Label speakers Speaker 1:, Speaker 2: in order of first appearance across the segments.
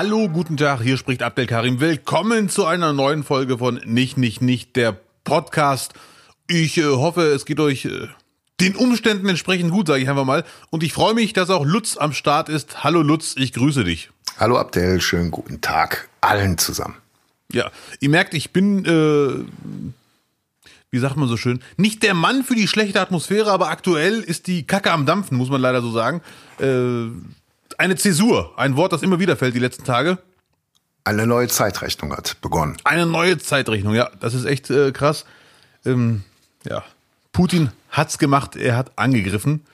Speaker 1: Hallo, guten Tag, hier spricht Abdel Karim. Willkommen zu einer neuen Folge von Nicht, Nicht, Nicht, der Podcast. Ich äh, hoffe, es geht euch äh, den Umständen entsprechend gut, sage ich einfach mal. Und ich freue mich, dass auch Lutz am Start ist. Hallo Lutz, ich grüße dich.
Speaker 2: Hallo Abdel, schönen guten Tag allen zusammen.
Speaker 1: Ja, ihr merkt, ich bin, äh, wie sagt man so schön, nicht der Mann für die schlechte Atmosphäre, aber aktuell ist die Kacke am Dampfen, muss man leider so sagen. Äh, eine Zäsur, ein Wort, das immer wieder fällt die letzten Tage.
Speaker 2: Eine neue Zeitrechnung hat begonnen.
Speaker 1: Eine neue Zeitrechnung, ja, das ist echt äh, krass. Ähm, ja, Putin hat's gemacht, er hat angegriffen.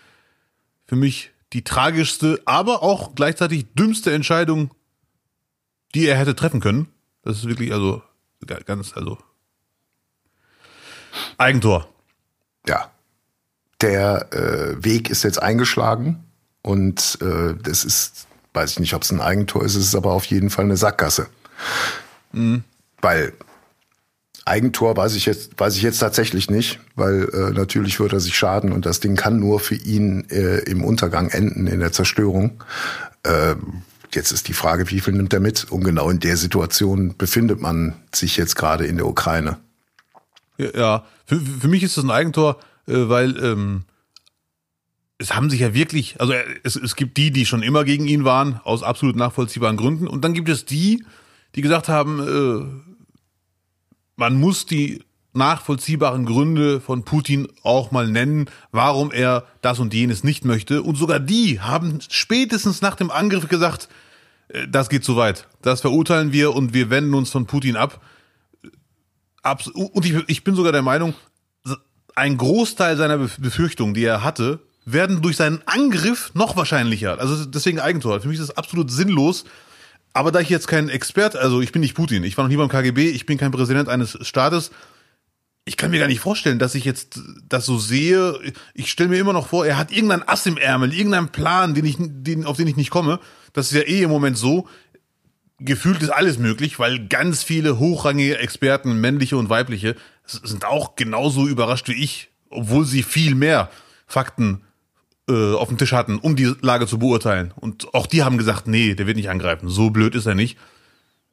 Speaker 1: Für mich die tragischste, aber auch gleichzeitig dümmste Entscheidung, die er hätte treffen können. Das ist wirklich also ganz, also Eigentor.
Speaker 2: Ja. Der äh, Weg ist jetzt eingeschlagen und äh, das ist, weiß ich nicht, ob es ein Eigentor ist, es ist aber auf jeden Fall eine Sackgasse. Mhm. Weil Eigentor weiß ich jetzt, weiß ich jetzt tatsächlich nicht, weil äh, natürlich wird er sich schaden und das Ding kann nur für ihn äh, im Untergang enden, in der Zerstörung. Äh, jetzt ist die Frage, wie viel nimmt er mit? Und genau in der Situation befindet man sich jetzt gerade in der Ukraine.
Speaker 1: Ja, für, für mich ist das ein Eigentor, äh, weil ähm, es haben sich ja wirklich, also es, es gibt die, die schon immer gegen ihn waren, aus absolut nachvollziehbaren Gründen. Und dann gibt es die, die gesagt haben, äh, man muss die nachvollziehbaren Gründe von Putin auch mal nennen, warum er das und jenes nicht möchte. Und sogar die haben spätestens nach dem Angriff gesagt, äh, das geht zu weit. Das verurteilen wir und wir wenden uns von Putin ab. Und ich, bin sogar der Meinung, ein Großteil seiner Befürchtungen, die er hatte, werden durch seinen Angriff noch wahrscheinlicher. Also deswegen Eigentor. Für mich ist das absolut sinnlos, aber da ich jetzt kein Expert, also ich bin nicht Putin, ich war noch nie beim KGB, ich bin kein Präsident eines Staates, ich kann mir gar nicht vorstellen, dass ich jetzt das so sehe. Ich stelle mir immer noch vor, er hat irgendeinen Ass im Ärmel, irgendeinen Plan, den ich, den, auf den ich nicht komme. Das ist ja eh im Moment so. Gefühlt ist alles möglich, weil ganz viele hochrangige Experten, männliche und weibliche, sind auch genauso überrascht wie ich, obwohl sie viel mehr Fakten äh, auf dem Tisch hatten, um die Lage zu beurteilen. Und auch die haben gesagt, nee, der wird nicht angreifen. So blöd ist er nicht.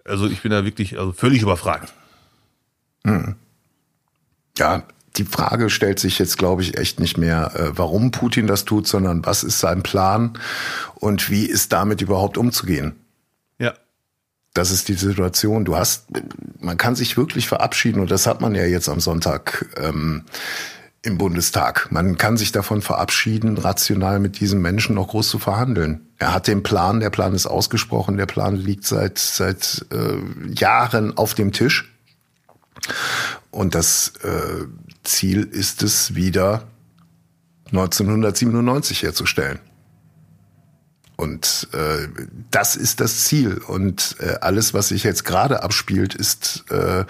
Speaker 1: Also ich bin da wirklich also völlig überfragt.
Speaker 2: Hm. Ja, die Frage stellt sich jetzt, glaube ich, echt nicht mehr, äh, warum Putin das tut, sondern was ist sein Plan und wie ist damit überhaupt umzugehen.
Speaker 1: Ja.
Speaker 2: Das ist die Situation. Du hast, man kann sich wirklich verabschieden und das hat man ja jetzt am Sonntag. Ähm, im Bundestag. Man kann sich davon verabschieden, rational mit diesem Menschen noch groß zu verhandeln. Er hat den Plan, der Plan ist ausgesprochen, der Plan liegt seit, seit äh, Jahren auf dem Tisch. Und das äh, Ziel ist es, wieder 1997 herzustellen. Und äh, das ist das Ziel. Und äh, alles, was sich jetzt gerade abspielt, ist äh,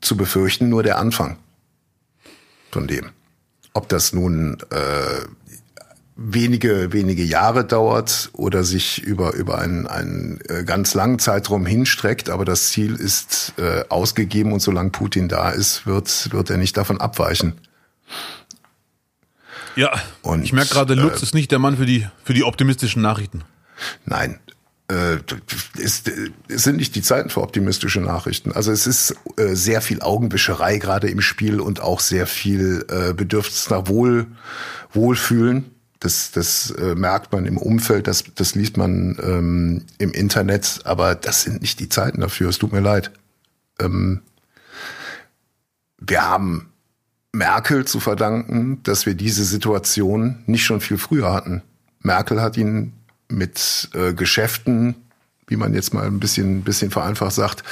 Speaker 2: zu befürchten nur der Anfang von dem. Ob das nun äh, wenige, wenige Jahre dauert oder sich über, über einen, einen äh, ganz langen Zeitraum hinstreckt, aber das Ziel ist äh, ausgegeben und solange Putin da ist, wird, wird er nicht davon abweichen.
Speaker 1: Ja, und ich merke gerade, Lutz äh, ist nicht der Mann für die, für die optimistischen Nachrichten.
Speaker 2: Nein, äh, es, es sind nicht die Zeiten für optimistische Nachrichten. Also es ist äh, sehr viel Augenwischerei gerade im Spiel und auch sehr viel äh, Bedürfnis nach Wohl, Wohlfühlen. Das, das äh, merkt man im Umfeld, das, das liest man ähm, im Internet, aber das sind nicht die Zeiten dafür. Es tut mir leid. Ähm, wir haben Merkel zu verdanken, dass wir diese Situation nicht schon viel früher hatten. Merkel hat ihn mit äh, Geschäften, wie man jetzt mal ein bisschen, bisschen vereinfacht sagt,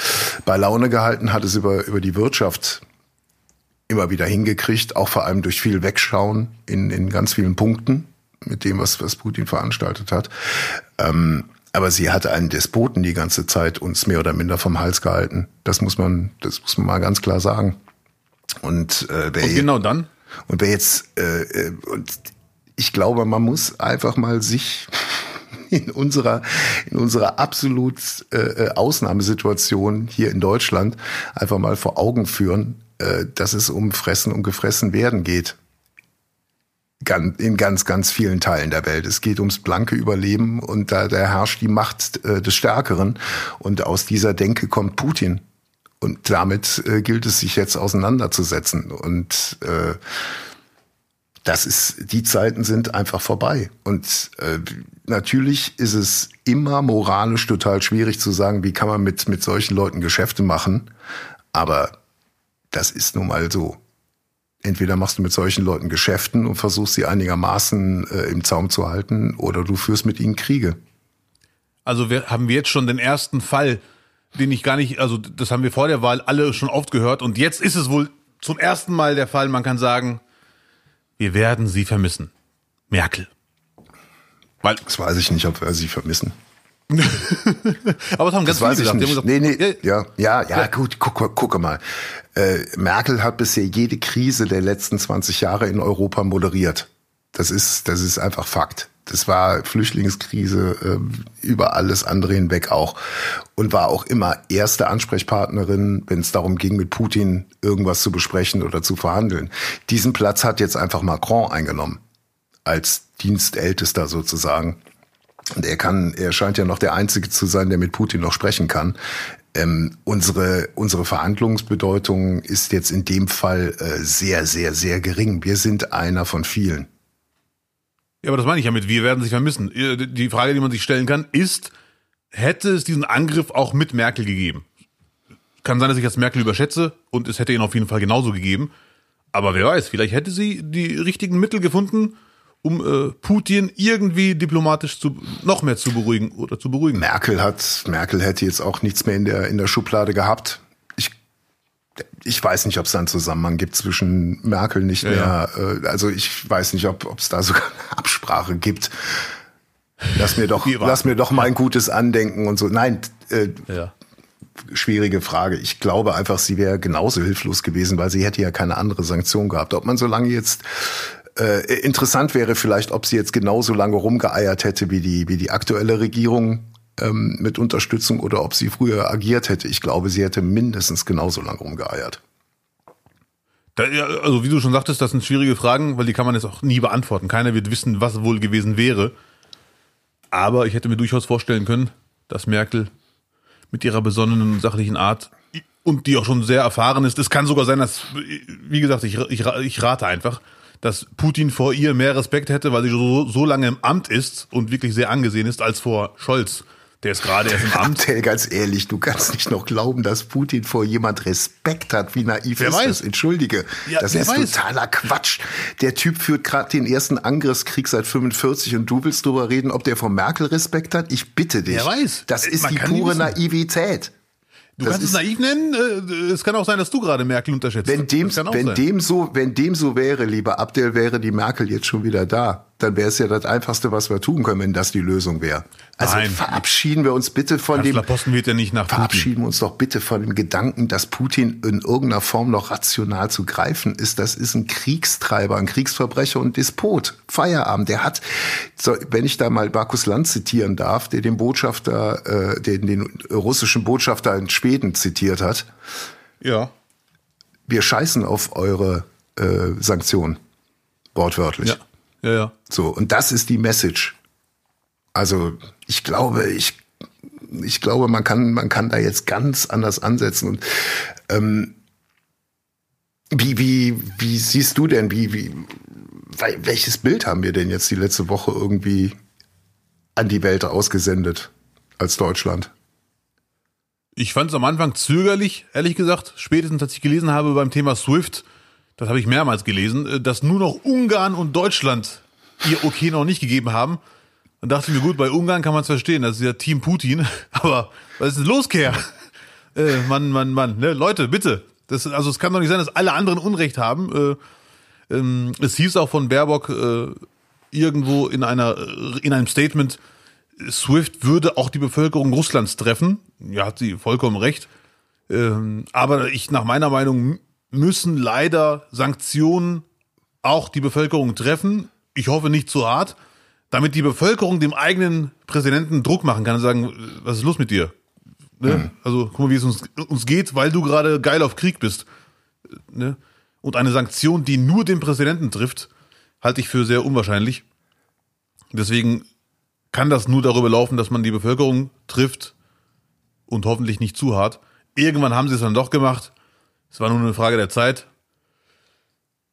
Speaker 2: bei Laune gehalten, hat es über, über die Wirtschaft immer wieder hingekriegt, auch vor allem durch viel Wegschauen in, in ganz vielen Punkten mit dem, was, was Putin veranstaltet hat. Ähm, aber sie hatte einen Despoten die ganze Zeit uns mehr oder minder vom Hals gehalten. Das muss man, das muss man mal ganz klar sagen. Und,
Speaker 1: äh, wer und genau dann?
Speaker 2: Und wer jetzt, äh, äh und ich glaube, man muss einfach mal sich in unserer, in unserer absolut äh, äh, Ausnahmesituation hier in Deutschland einfach mal vor Augen führen, äh, dass es um Fressen und Gefressen werden geht. in ganz, ganz vielen Teilen der Welt. Es geht ums blanke Überleben und da, da herrscht die Macht äh, des Stärkeren. Und aus dieser Denke kommt Putin. Und damit äh, gilt es, sich jetzt auseinanderzusetzen. Und äh, das ist, die Zeiten sind einfach vorbei. Und äh, natürlich ist es immer moralisch total schwierig zu sagen, wie kann man mit, mit solchen Leuten Geschäfte machen. Aber das ist nun mal so entweder machst du mit solchen Leuten Geschäften und versuchst sie einigermaßen äh, im Zaum zu halten, oder du führst mit ihnen Kriege.
Speaker 1: Also wir, haben wir jetzt schon den ersten Fall, den ich gar nicht, also das haben wir vor der Wahl alle schon oft gehört und jetzt ist es wohl zum ersten Mal der Fall, man kann sagen, wir werden sie vermissen. Merkel.
Speaker 2: Weil, das weiß ich nicht, ob wir sie vermissen.
Speaker 1: Aber es haben ganz
Speaker 2: das weiß ich nicht. Gesagt, nee, nee, ja, ja, ja, ja, gut, guck, guck mal. Äh, Merkel hat bisher jede Krise der letzten 20 Jahre in Europa moderiert. Das ist, das ist einfach Fakt. Das war Flüchtlingskrise äh, über alles andere hinweg auch und war auch immer erste Ansprechpartnerin, wenn es darum ging, mit Putin irgendwas zu besprechen oder zu verhandeln. Diesen Platz hat jetzt einfach Macron eingenommen als Dienstältester sozusagen. Und er kann, er scheint ja noch der Einzige zu sein, der mit Putin noch sprechen kann. Ähm, unsere, unsere Verhandlungsbedeutung ist jetzt in dem Fall äh, sehr, sehr, sehr gering. Wir sind einer von vielen.
Speaker 1: Ja, aber das meine ich ja mit, wir werden sich vermissen. Äh, die Frage, die man sich stellen kann, ist, hätte es diesen Angriff auch mit Merkel gegeben? Kann sein, dass ich jetzt Merkel überschätze und es hätte ihn auf jeden Fall genauso gegeben. Aber wer weiß, vielleicht hätte sie die richtigen Mittel gefunden, um äh, Putin irgendwie diplomatisch zu noch mehr zu beruhigen oder zu beruhigen.
Speaker 2: Merkel hat Merkel hätte jetzt auch nichts mehr in der in der Schublade gehabt. Ich ich weiß nicht, ob es da einen Zusammenhang gibt zwischen Merkel nicht ja, mehr. Äh, also ich weiß nicht, ob es da sogar eine Absprache gibt. Lass mir doch lass mir doch mal ein gutes Andenken und so. Nein, äh, ja. schwierige Frage. Ich glaube einfach, sie wäre genauso hilflos gewesen, weil sie hätte ja keine andere Sanktion gehabt. Ob man so lange jetzt äh, interessant wäre vielleicht, ob sie jetzt genauso lange rumgeeiert hätte wie die, wie die aktuelle Regierung ähm, mit Unterstützung oder ob sie früher agiert hätte. Ich glaube, sie hätte mindestens genauso lange rumgeeiert.
Speaker 1: Da, also wie du schon sagtest, das sind schwierige Fragen, weil die kann man jetzt auch nie beantworten. Keiner wird wissen, was wohl gewesen wäre. Aber ich hätte mir durchaus vorstellen können, dass Merkel mit ihrer besonnenen und sachlichen Art und die auch schon sehr erfahren ist. Es kann sogar sein, dass, wie gesagt, ich, ich, ich rate einfach, dass Putin vor ihr mehr Respekt hätte, weil sie so, so lange im Amt ist und wirklich sehr angesehen ist, als vor Scholz. Der ist gerade erst im Amt.
Speaker 2: Abdel, ganz ehrlich, du kannst nicht noch glauben, dass Putin vor jemand Respekt hat. Wie naiv wer ist weiß. das? Entschuldige. Ja, das ist weiß. totaler Quatsch. Der Typ führt gerade den ersten Angriffskrieg seit 45 und du willst drüber reden, ob der vor Merkel Respekt hat? Ich bitte dich.
Speaker 1: Wer weiß.
Speaker 2: Das ist Man die pure Naivität.
Speaker 1: Du das kannst es naiv nennen. Äh, es kann auch sein, dass du gerade Merkel unterschätzt.
Speaker 2: Wenn dem, wenn sein. dem so, wenn dem so wäre, lieber Abdel, wäre die Merkel jetzt schon wieder da dann wäre es ja das Einfachste, was wir tun können, wenn das die Lösung wäre. Also Nein. verabschieden wir uns bitte von
Speaker 1: Kanzler dem. Posten wird ja nicht nach
Speaker 2: Verabschieden wir uns doch bitte von dem Gedanken, dass Putin in irgendeiner Form noch rational zu greifen ist. Das ist ein Kriegstreiber, ein Kriegsverbrecher und Despot. Feierabend. Der hat, wenn ich da mal Markus Land zitieren darf, der den Botschafter, äh, den, den russischen Botschafter in Schweden zitiert hat.
Speaker 1: Ja.
Speaker 2: Wir scheißen auf eure äh, Sanktionen. Wortwörtlich.
Speaker 1: Ja. Ja, ja.
Speaker 2: So, und das ist die Message. Also, ich glaube, ich, ich glaube, man kann, man kann da jetzt ganz anders ansetzen. Und ähm, wie, wie, wie siehst du denn, wie, wie, welches Bild haben wir denn jetzt die letzte Woche irgendwie an die Welt ausgesendet als Deutschland?
Speaker 1: Ich fand es am Anfang zögerlich, ehrlich gesagt. Spätestens, als ich gelesen habe beim Thema Swift, das habe ich mehrmals gelesen, äh, dass nur noch Ungarn und Deutschland ihr Okay noch nicht gegeben haben. Dann dachte ich mir, gut, bei Ungarn kann man es verstehen, das ist ja Team Putin. Aber was ist denn los, Kerr? Äh, Mann, Mann, Mann, ne? Leute, bitte. Das, also es kann doch nicht sein, dass alle anderen Unrecht haben. Äh, ähm, es hieß auch von Baerbock äh, irgendwo in einer in einem Statement, SWIFT würde auch die Bevölkerung Russlands treffen. Ja, hat sie vollkommen recht. Ähm, aber ich nach meiner Meinung müssen leider Sanktionen auch die Bevölkerung treffen. Ich hoffe nicht zu hart, damit die Bevölkerung dem eigenen Präsidenten Druck machen kann und sagen, was ist los mit dir? Ne? Mhm. Also guck mal, wie es uns, uns geht, weil du gerade geil auf Krieg bist. Ne? Und eine Sanktion, die nur den Präsidenten trifft, halte ich für sehr unwahrscheinlich. Deswegen kann das nur darüber laufen, dass man die Bevölkerung trifft und hoffentlich nicht zu hart. Irgendwann haben sie es dann doch gemacht. Es war nur eine Frage der Zeit.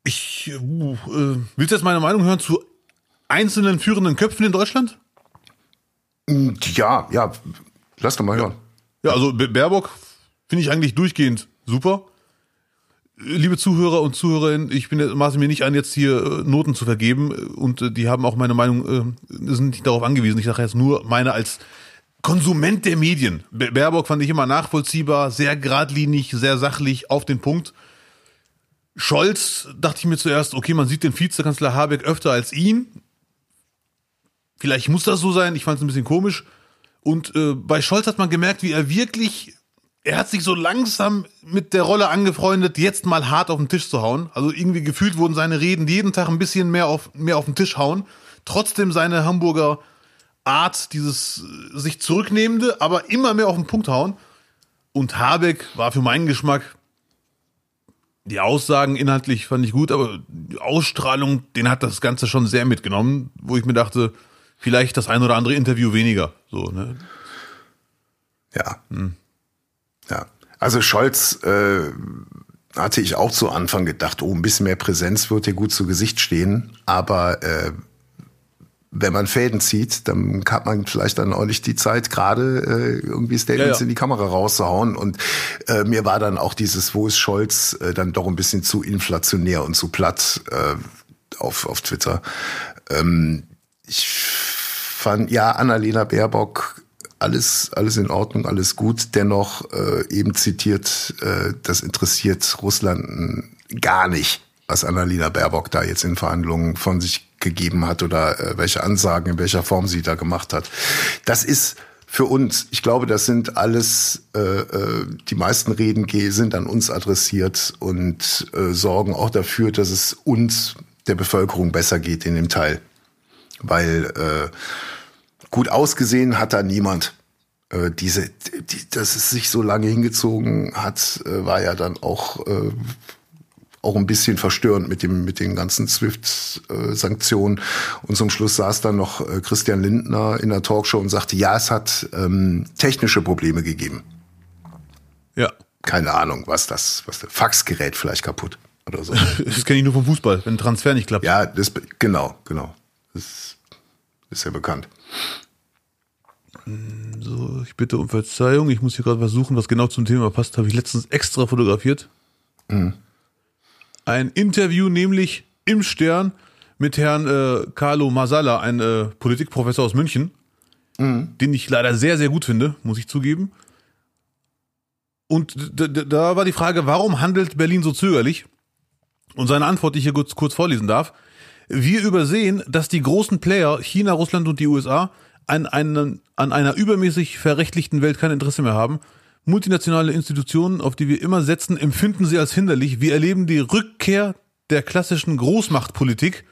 Speaker 1: Ich uh, äh, willst du jetzt meine Meinung hören zu einzelnen führenden Köpfen in Deutschland?
Speaker 2: Ja, ja, lass doch mal hören.
Speaker 1: Ja, also Baerbock finde ich eigentlich durchgehend super. Liebe Zuhörer und Zuhörerinnen, ich bin maße mir nicht an, jetzt hier äh, Noten zu vergeben und äh, die haben auch meine Meinung, sind nicht darauf angewiesen. Ich sage jetzt nur meine als Konsument der Medien. Baerbock fand ich immer nachvollziehbar, sehr geradlinig, sehr sachlich, auf den Punkt. Scholz dachte ich mir zuerst, okay, man sieht den Vizekanzler Habeck öfter als ihn. Vielleicht muss das so sein, ich fand es ein bisschen komisch. Und äh, bei Scholz hat man gemerkt, wie er wirklich er hat sich so langsam mit der Rolle angefreundet, jetzt mal hart auf den Tisch zu hauen. Also irgendwie gefühlt wurden seine Reden jeden Tag ein bisschen mehr auf, mehr auf den Tisch hauen. Trotzdem seine Hamburger Art, dieses äh, sich zurücknehmende, aber immer mehr auf den Punkt hauen. Und Habeck war für meinen Geschmack, die Aussagen inhaltlich fand ich gut, aber die Ausstrahlung, den hat das Ganze schon sehr mitgenommen, wo ich mir dachte, vielleicht das ein oder andere Interview weniger. So, ne?
Speaker 2: Ja. Hm. Ja, also Scholz äh, hatte ich auch zu Anfang gedacht, oh, ein bisschen mehr Präsenz wird dir gut zu Gesicht stehen, aber äh, wenn man Fäden zieht, dann hat man vielleicht dann auch nicht die Zeit, gerade äh, irgendwie Statements ja, ja. in die Kamera rauszuhauen. Und äh, mir war dann auch dieses, wo ist Scholz, äh, dann doch ein bisschen zu inflationär und zu platt äh, auf, auf Twitter. Ähm, ich fand, ja, Annalena Baerbock alles, alles in Ordnung, alles gut. Dennoch äh, eben zitiert, äh, das interessiert Russland gar nicht, was Annalena Baerbock da jetzt in Verhandlungen von sich gegeben hat oder äh, welche Ansagen in welcher Form sie da gemacht hat. Das ist für uns, ich glaube, das sind alles, äh, äh, die meisten Reden sind an uns adressiert und äh, sorgen auch dafür, dass es uns, der Bevölkerung, besser geht in dem Teil. Weil äh, Gut ausgesehen hat da niemand. Äh, diese, die, dass es sich so lange hingezogen hat, äh, war ja dann auch äh, auch ein bisschen verstörend mit dem mit den ganzen SWIFT-Sanktionen. Und zum Schluss saß dann noch äh, Christian Lindner in der Talkshow und sagte, ja, es hat ähm, technische Probleme gegeben.
Speaker 1: Ja.
Speaker 2: Keine Ahnung, was das, was das Faxgerät vielleicht kaputt oder so.
Speaker 1: das kenne ich nur vom Fußball, wenn ein Transfer nicht klappt.
Speaker 2: Ja, das genau, genau. Das ist ja bekannt.
Speaker 1: So, ich bitte um Verzeihung. Ich muss hier gerade versuchen, was genau zum Thema passt. Habe ich letztens extra fotografiert. Mhm. Ein Interview, nämlich im Stern mit Herrn äh, Carlo Masala, ein äh, Politikprofessor aus München, mhm. den ich leider sehr, sehr gut finde, muss ich zugeben. Und da war die Frage, warum handelt Berlin so zögerlich? Und seine Antwort, die ich hier kurz, kurz vorlesen darf. Wir übersehen, dass die großen Player, China, Russland und die USA, an, einen, an einer übermäßig verrechtlichten Welt kein Interesse mehr haben. Multinationale Institutionen, auf die wir immer setzen, empfinden sie als hinderlich. Wir erleben die Rückkehr der klassischen Großmachtpolitik.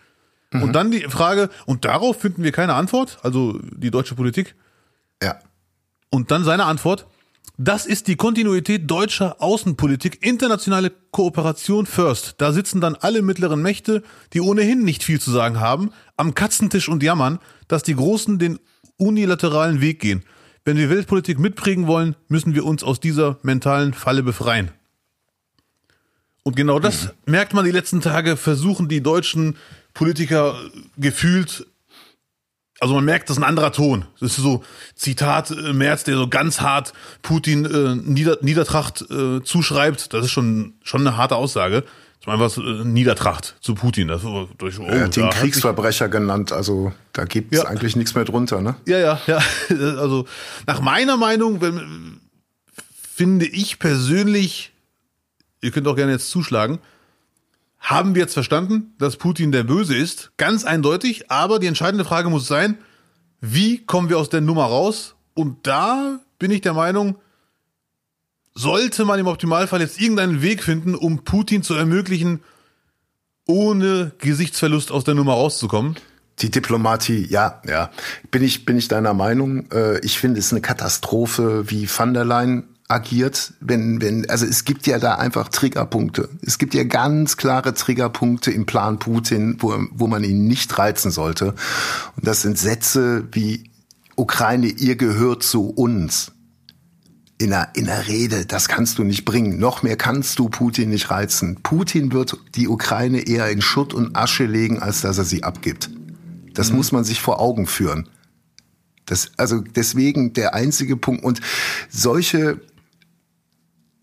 Speaker 1: Mhm. Und dann die Frage, und darauf finden wir keine Antwort, also die deutsche Politik.
Speaker 2: Ja.
Speaker 1: Und dann seine Antwort, das ist die Kontinuität deutscher Außenpolitik, internationale Kooperation first. Da sitzen dann alle mittleren Mächte, die ohnehin nicht viel zu sagen haben, am Katzentisch und jammern, dass die Großen den unilateralen Weg gehen. Wenn wir Weltpolitik mitprägen wollen, müssen wir uns aus dieser mentalen Falle befreien. Und genau das mhm. merkt man die letzten Tage, versuchen die deutschen Politiker gefühlt also man merkt, das ist ein anderer Ton. Das ist so Zitat äh, Merz, der so ganz hart Putin äh, Nieder Niedertracht äh, zuschreibt. Das ist schon schon eine harte Aussage. Das war einfach äh, Niedertracht zu Putin. Das,
Speaker 2: durch, oh, er hat ihn Kriegsverbrecher genannt. Also da gibt es ja. eigentlich nichts mehr drunter, ne?
Speaker 1: Ja, ja, ja. Also nach meiner Meinung wenn, finde ich persönlich, ihr könnt auch gerne jetzt zuschlagen, haben wir jetzt verstanden, dass Putin der Böse ist, ganz eindeutig, aber die entscheidende Frage muss sein, wie kommen wir aus der Nummer raus? Und da bin ich der Meinung, sollte man im Optimalfall jetzt irgendeinen Weg finden, um Putin zu ermöglichen, ohne Gesichtsverlust aus der Nummer rauszukommen.
Speaker 2: Die Diplomatie, ja, ja. Bin ich, bin ich deiner Meinung. Äh, ich finde es eine Katastrophe, wie van der Leyen agiert, wenn, wenn, also es gibt ja da einfach Triggerpunkte. Es gibt ja ganz klare Triggerpunkte im Plan Putin, wo, wo man ihn nicht reizen sollte. Und das sind Sätze wie Ukraine, ihr gehört zu uns. In einer, in einer Rede, das kannst du nicht bringen. Noch mehr kannst du Putin nicht reizen. Putin wird die Ukraine eher in Schutt und Asche legen, als dass er sie abgibt. Das mhm. muss man sich vor Augen führen. Das, also deswegen der einzige Punkt. Und solche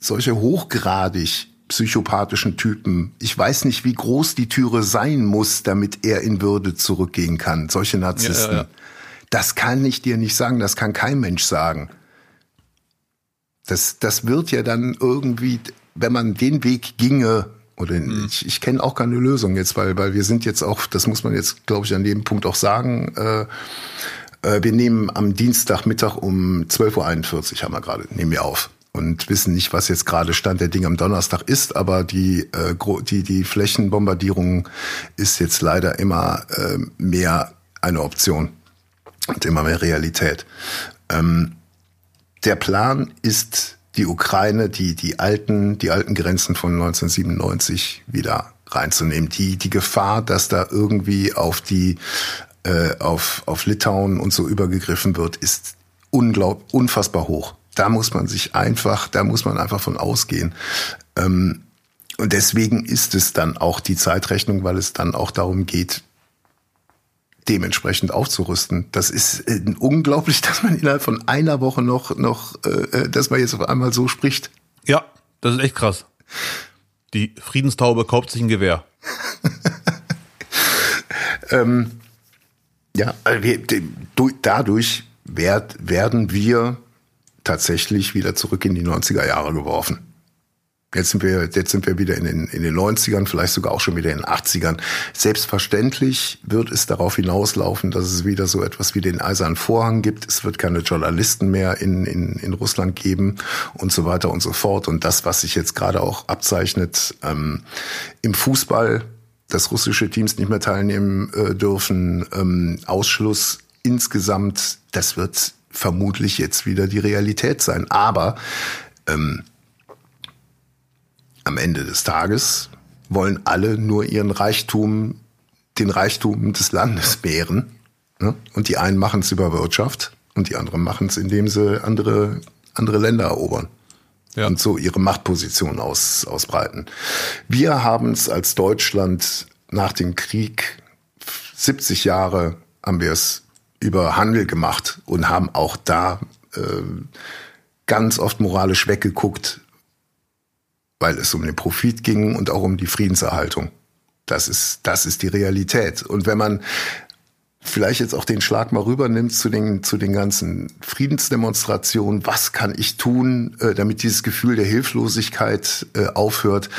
Speaker 2: solche hochgradig psychopathischen Typen. Ich weiß nicht, wie groß die Türe sein muss, damit er in Würde zurückgehen kann. Solche Narzissten. Ja, ja, ja. Das kann ich dir nicht sagen, das kann kein Mensch sagen. Das, das wird ja dann irgendwie, wenn man den Weg ginge, oder mhm. ich, ich kenne auch keine Lösung jetzt, weil, weil wir sind jetzt auch, das muss man jetzt, glaube ich, an dem Punkt auch sagen, äh, äh, wir nehmen am Dienstagmittag um 12.41 Uhr haben wir gerade, nehmen wir auf und wissen nicht, was jetzt gerade Stand der Dinge am Donnerstag ist, aber die, äh, die, die Flächenbombardierung ist jetzt leider immer äh, mehr eine Option und immer mehr Realität. Ähm, der Plan ist, die Ukraine, die, die alten, die alten Grenzen von 1997 wieder reinzunehmen. Die, die Gefahr, dass da irgendwie auf die, äh, auf, auf Litauen und so übergegriffen wird, ist unglaub, unfassbar hoch. Da muss man sich einfach, da muss man einfach von ausgehen. Ähm, und deswegen ist es dann auch die Zeitrechnung, weil es dann auch darum geht, dementsprechend aufzurüsten. Das ist äh, unglaublich, dass man innerhalb von einer Woche noch, noch, äh, äh, dass man jetzt auf einmal so spricht.
Speaker 1: Ja, das ist echt krass. Die Friedenstaube kauft sich ein Gewehr.
Speaker 2: ähm, ja, wir, dadurch werd, werden wir tatsächlich wieder zurück in die 90er Jahre geworfen. Jetzt sind wir, jetzt sind wir wieder in den, in den 90ern, vielleicht sogar auch schon wieder in den 80ern. Selbstverständlich wird es darauf hinauslaufen, dass es wieder so etwas wie den Eisernen Vorhang gibt. Es wird keine Journalisten mehr in, in, in Russland geben und so weiter und so fort. Und das, was sich jetzt gerade auch abzeichnet ähm, im Fußball, dass russische Teams nicht mehr teilnehmen äh, dürfen, ähm, Ausschluss insgesamt, das wird vermutlich jetzt wieder die Realität sein. Aber ähm, am Ende des Tages wollen alle nur ihren Reichtum, den Reichtum des Landes mehren. Ne? Und die einen machen es über Wirtschaft und die anderen machen es, indem sie andere, andere Länder erobern. Ja. Und so ihre Machtposition aus, ausbreiten. Wir haben es als Deutschland nach dem Krieg 70 Jahre haben wir es über Handel gemacht und haben auch da äh, ganz oft moralisch weggeguckt, weil es um den Profit ging und auch um die Friedenserhaltung. Das ist, das ist die Realität. Und wenn man vielleicht jetzt auch den Schlag mal rübernimmt zu den, zu den ganzen Friedensdemonstrationen, was kann ich tun, äh, damit dieses Gefühl der Hilflosigkeit äh, aufhört,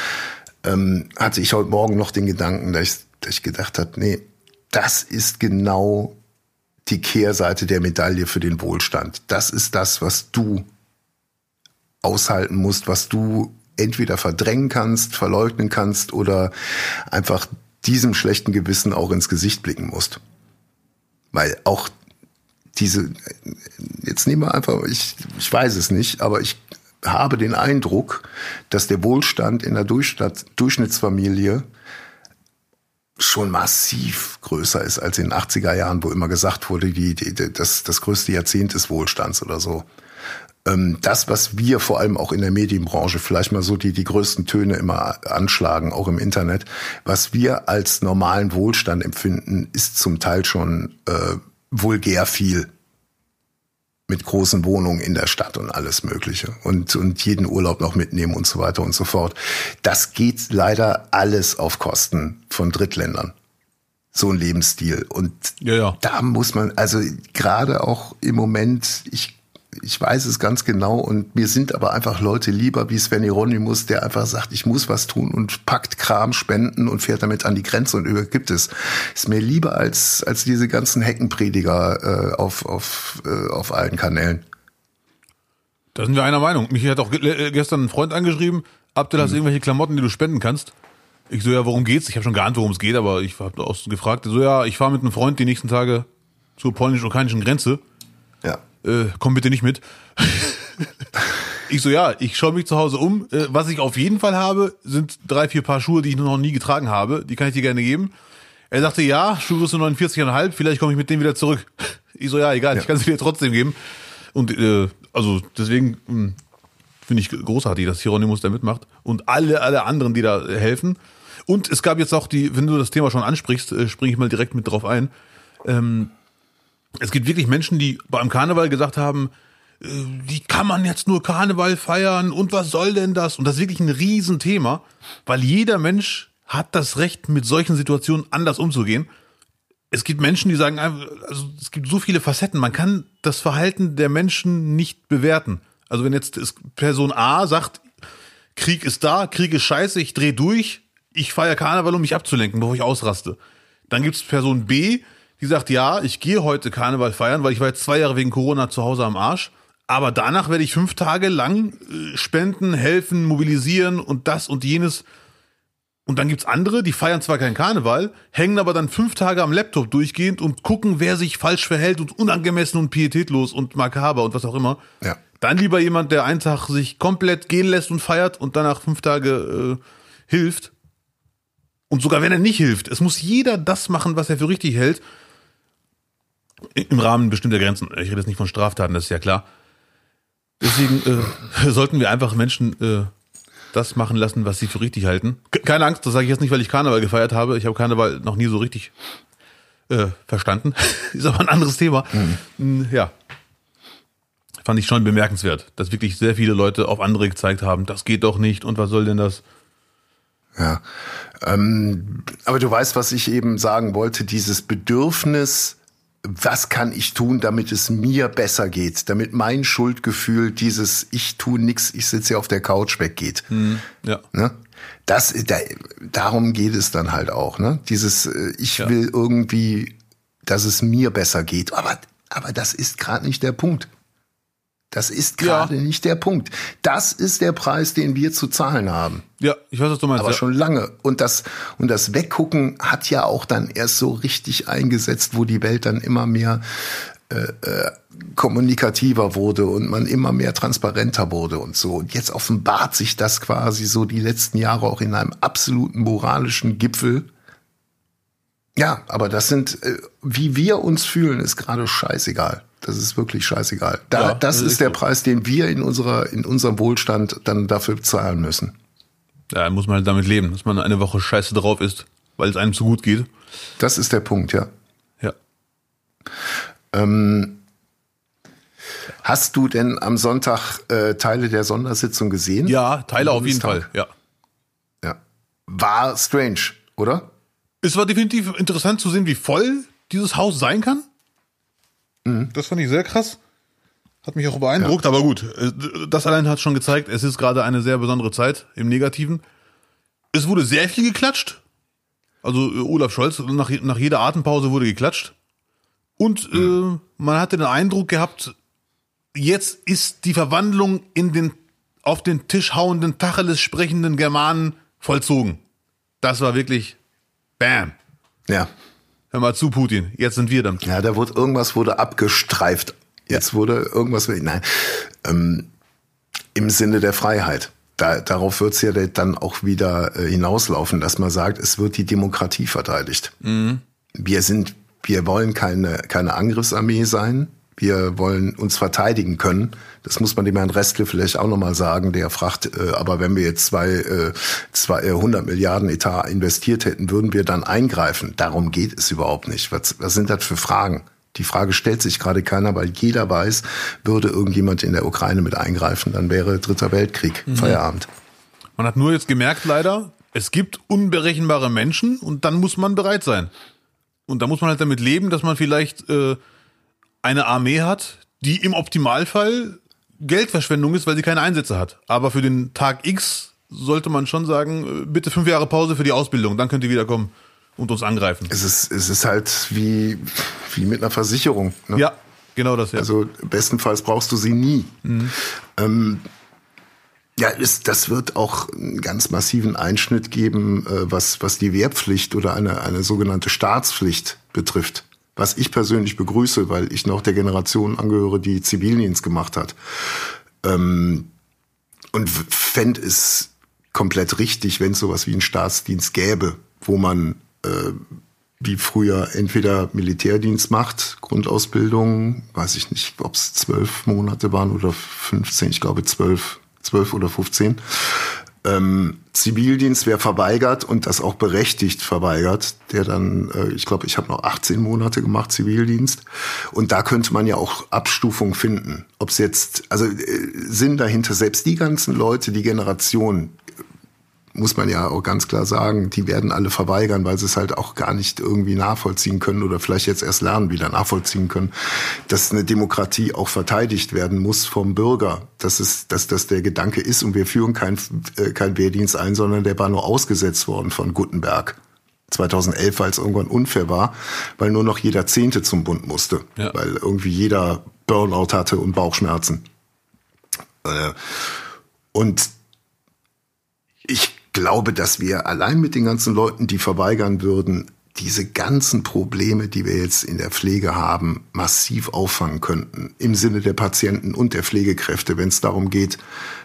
Speaker 2: ähm, hatte ich heute Morgen noch den Gedanken, dass ich, dass ich gedacht habe, nee, das ist genau die Kehrseite der Medaille für den Wohlstand. Das ist das, was du aushalten musst, was du entweder verdrängen kannst, verleugnen kannst oder einfach diesem schlechten Gewissen auch ins Gesicht blicken musst. Weil auch diese, jetzt nehmen wir einfach, ich, ich weiß es nicht, aber ich habe den Eindruck, dass der Wohlstand in der Durchschnittsfamilie schon massiv größer ist als in den 80er Jahren, wo immer gesagt wurde, die, die, das, das größte Jahrzehnt des Wohlstands oder so. Ähm, das, was wir vor allem auch in der Medienbranche vielleicht mal so die, die größten Töne immer anschlagen, auch im Internet, was wir als normalen Wohlstand empfinden, ist zum Teil schon äh, vulgär viel mit großen Wohnungen in der Stadt und alles Mögliche und, und jeden Urlaub noch mitnehmen und so weiter und so fort. Das geht leider alles auf Kosten von Drittländern. So ein Lebensstil. Und ja, ja. da muss man, also gerade auch im Moment, ich ich weiß es ganz genau und mir sind aber einfach Leute lieber wie Sven Hieronymus, der einfach sagt, ich muss was tun und packt Kram, Spenden und fährt damit an die Grenze und übergibt es. Ist mir lieber als, als diese ganzen Heckenprediger äh, auf, auf, äh, auf allen Kanälen.
Speaker 1: Da sind wir einer Meinung. Mich hat auch äh, gestern ein Freund angeschrieben, Abdel, hast du irgendwelche Klamotten, die du spenden kannst? Ich so, ja, worum geht's? Ich habe schon geahnt, worum es geht, aber ich habe auch gefragt. So, ja, ich fahre mit einem Freund die nächsten Tage zur polnisch-ukrainischen Grenze. Äh, komm bitte nicht mit. Ich so, ja, ich schaue mich zu Hause um. Äh, was ich auf jeden Fall habe, sind drei, vier Paar Schuhe, die ich noch nie getragen habe. Die kann ich dir gerne geben. Er sagte, ja, Schuhgröße 49,5, vielleicht komme ich mit denen wieder zurück. Ich so, ja, egal,
Speaker 2: Ja.
Speaker 1: ich kann sie dir trotzdem geben. Und äh, also deswegen mh, finde ich großartig, dass Hieronymus da mitmacht. Und alle, alle anderen, die da helfen. Und es gab jetzt auch die, wenn du das Thema schon ansprichst, äh, springe ich mal direkt mit drauf ein. Ähm, es gibt wirklich Menschen, die beim Karneval gesagt haben, äh, wie kann man jetzt nur Karneval feiern und was soll denn das? Und das ist wirklich ein Riesenthema, weil jeder Mensch hat das Recht, mit solchen Situationen anders umzugehen. Es gibt Menschen, die sagen, einfach, also es gibt so viele Facetten, man kann das Verhalten der Menschen nicht bewerten. Also wenn jetzt Person A sagt, Krieg ist da, Krieg ist scheiße, ich drehe durch, ich feiere Karneval, um mich abzulenken, bevor ich ausraste. Dann gibt's Person B, die sagt, ja, ich gehe heute Karneval feiern, weil ich war jetzt zwei Jahre wegen Corona zu Hause am Arsch. Aber danach werde ich fünf Tage lang äh, spenden, helfen, mobilisieren und das und jenes. Und dann gibt's andere, die feiern zwar keinen Karneval, hängen aber dann fünf Tage am Laptop durchgehend und gucken, wer sich falsch verhält und unangemessen und pietätlos und makaber und was auch immer.
Speaker 2: Ja.
Speaker 1: Dann lieber jemand, der einen Tag sich komplett gehen lässt und feiert und danach fünf Tage äh, hilft. Und sogar wenn er nicht hilft, es muss jeder das machen, was er für richtig hält. Im Rahmen bestimmter Grenzen. Ich rede jetzt nicht von Straftaten, das ist ja klar. Deswegen äh, sollten wir einfach Menschen äh, das machen lassen, was sie für richtig halten. Ke- Keine Angst, das sage ich jetzt nicht, weil ich Karneval gefeiert habe. Ich habe Karneval noch nie so richtig äh, verstanden. ist aber ein anderes Thema. Mm, Ja. Fand ich schon bemerkenswert, dass wirklich sehr viele Leute auf andere gezeigt haben, das geht doch nicht und was soll denn das?
Speaker 2: Ja. Ähm, aber du weißt, was ich eben sagen wollte, dieses Bedürfnis, was kann ich tun, damit es mir besser geht, damit mein Schuldgefühl, dieses Ich tu nix, ich sitze hier auf der Couch weggeht.
Speaker 1: Ja.
Speaker 2: Ne? Das, da, darum geht es dann halt auch. Ne? Dieses, äh, ich
Speaker 1: Ja.
Speaker 2: will irgendwie, dass es mir besser geht. Aber, aber das ist gerade nicht der Punkt. Das ist gerade nicht der Punkt. Das ist der Preis, den wir zu zahlen haben.
Speaker 1: Ja, ich weiß, was du meinst.
Speaker 2: Aber
Speaker 1: ja.
Speaker 2: schon lange. Und das, und das Weggucken hat ja auch dann erst so richtig eingesetzt, wo die Welt dann immer mehr äh, äh, kommunikativer wurde und man immer mehr transparenter wurde und so. Und jetzt offenbart sich das quasi so die letzten Jahre auch in einem absoluten moralischen Gipfel. Ja, aber das sind, äh, wie wir uns fühlen, ist gerade scheißegal. Das ist wirklich scheißegal. Da,
Speaker 1: Ja,
Speaker 2: das
Speaker 1: das
Speaker 2: ist
Speaker 1: ist
Speaker 2: der
Speaker 1: so.
Speaker 2: Preis, den wir in unserer, in unserem Wohlstand dann dafür zahlen müssen.
Speaker 1: Ja, muss man halt damit leben, dass man eine Woche scheiße drauf ist, weil es einem zu gut geht.
Speaker 2: Das ist der Punkt, ja.
Speaker 1: Ja.
Speaker 2: Hast du denn am Sonntag äh, Teile der Sondersitzung gesehen?
Speaker 1: Ja, Teile auf jeden? Fall, ja.
Speaker 2: ja. War strange, oder?
Speaker 1: Es war definitiv interessant zu sehen, wie voll dieses Haus sein kann. Das fand ich sehr krass. Hat mich auch beeindruckt, aber gut. äh, Das allein hat schon gezeigt, es ist gerade eine sehr besondere Zeit im Negativen. Es wurde sehr viel geklatscht. Also äh, Olaf Scholz, nach, nach jeder Atempause wurde geklatscht. Und äh, man hatte den Eindruck gehabt, jetzt ist die Verwandlung in den auf den Tisch hauenden, Tacheles sprechenden Germanen vollzogen. Das war wirklich Bam.
Speaker 2: Ja.
Speaker 1: Hör mal zu, Putin. Jetzt sind wir dann.
Speaker 2: Ja, da wurde irgendwas wurde abgestreift. Jetzt wurde irgendwas, nein, ähm, im Sinne der Freiheit. Da, darauf wird's ja dann auch wieder äh, hinauslaufen, dass man sagt, es wird die Demokratie verteidigt. Wir sind, wir wollen keine, keine Angriffsarmee sein. Wir wollen uns verteidigen können. Das muss man dem Herrn Restle vielleicht auch nochmal sagen, der fragt, äh, aber wenn wir jetzt zwei, äh, zwei, äh, 100 Milliarden Etat investiert hätten, würden wir dann eingreifen? Darum geht es überhaupt nicht. Was, was sind das für Fragen? Die Frage stellt sich gerade keiner, weil jeder weiß, würde irgendjemand in der Ukraine mit eingreifen, dann wäre Dritter Weltkrieg, Feierabend.
Speaker 1: Man hat nur jetzt gemerkt, leider, es gibt unberechenbare Menschen und dann muss man bereit sein. Und da muss man halt damit leben, dass man vielleicht äh, eine Armee hat, die im Optimalfall Geldverschwendung ist, weil sie keine Einsätze hat. Aber für den Tag X sollte man schon sagen, äh, bitte fünf Jahre Pause für die Ausbildung, dann könnt ihr wiederkommen und uns angreifen.
Speaker 2: Es ist, es ist halt wie, wie mit einer Versicherung. Ne?
Speaker 1: Ja, genau das, ja.
Speaker 2: Also bestenfalls brauchst du sie nie. Ähm, ja, ist, das wird auch einen ganz massiven Einschnitt geben, äh, was, was die Wehrpflicht oder eine, eine sogenannte Staatspflicht betrifft. Was ich persönlich begrüße, weil ich noch der Generation angehöre, die Zivildienst gemacht hat. Ähm, und fände es komplett richtig, wenn es sowas wie einen Staatsdienst gäbe, wo man äh, wie früher entweder Militärdienst macht, Grundausbildung, weiß ich nicht, ob es zwölf Monate waren oder 15, ich glaube zwölf, zwölf oder 15. Ähm, Zivildienst wäre verweigert und das auch berechtigt verweigert, der dann, äh, ich glaube, ich habe noch 18 Monate gemacht Zivildienst und da könnte man ja auch Abstufung finden. Ob es jetzt, also äh, Sinn dahinter, selbst die ganzen Leute, die Generation, muss man ja auch ganz klar sagen, die werden alle verweigern, weil sie es halt auch gar nicht irgendwie nachvollziehen können oder vielleicht jetzt erst lernen, wieder nachvollziehen können, dass eine Demokratie auch verteidigt werden muss vom Bürger. Dass es, dass das der Gedanke ist und wir führen kein, äh, kein Wehrdienst ein, sondern der war nur ausgesetzt worden von Gutenberg. 2011, weil es irgendwann unfair war, weil nur noch jeder Zehnte zum Bund musste, ja. weil irgendwie jeder Burnout hatte und Bauchschmerzen. Äh, und ich glaube, dass wir allein mit den ganzen Leuten, die verweigern würden, diese ganzen Probleme, die wir jetzt in der Pflege haben, massiv auffangen könnten. Im Sinne der Patienten und der Pflegekräfte, wenn es darum geht,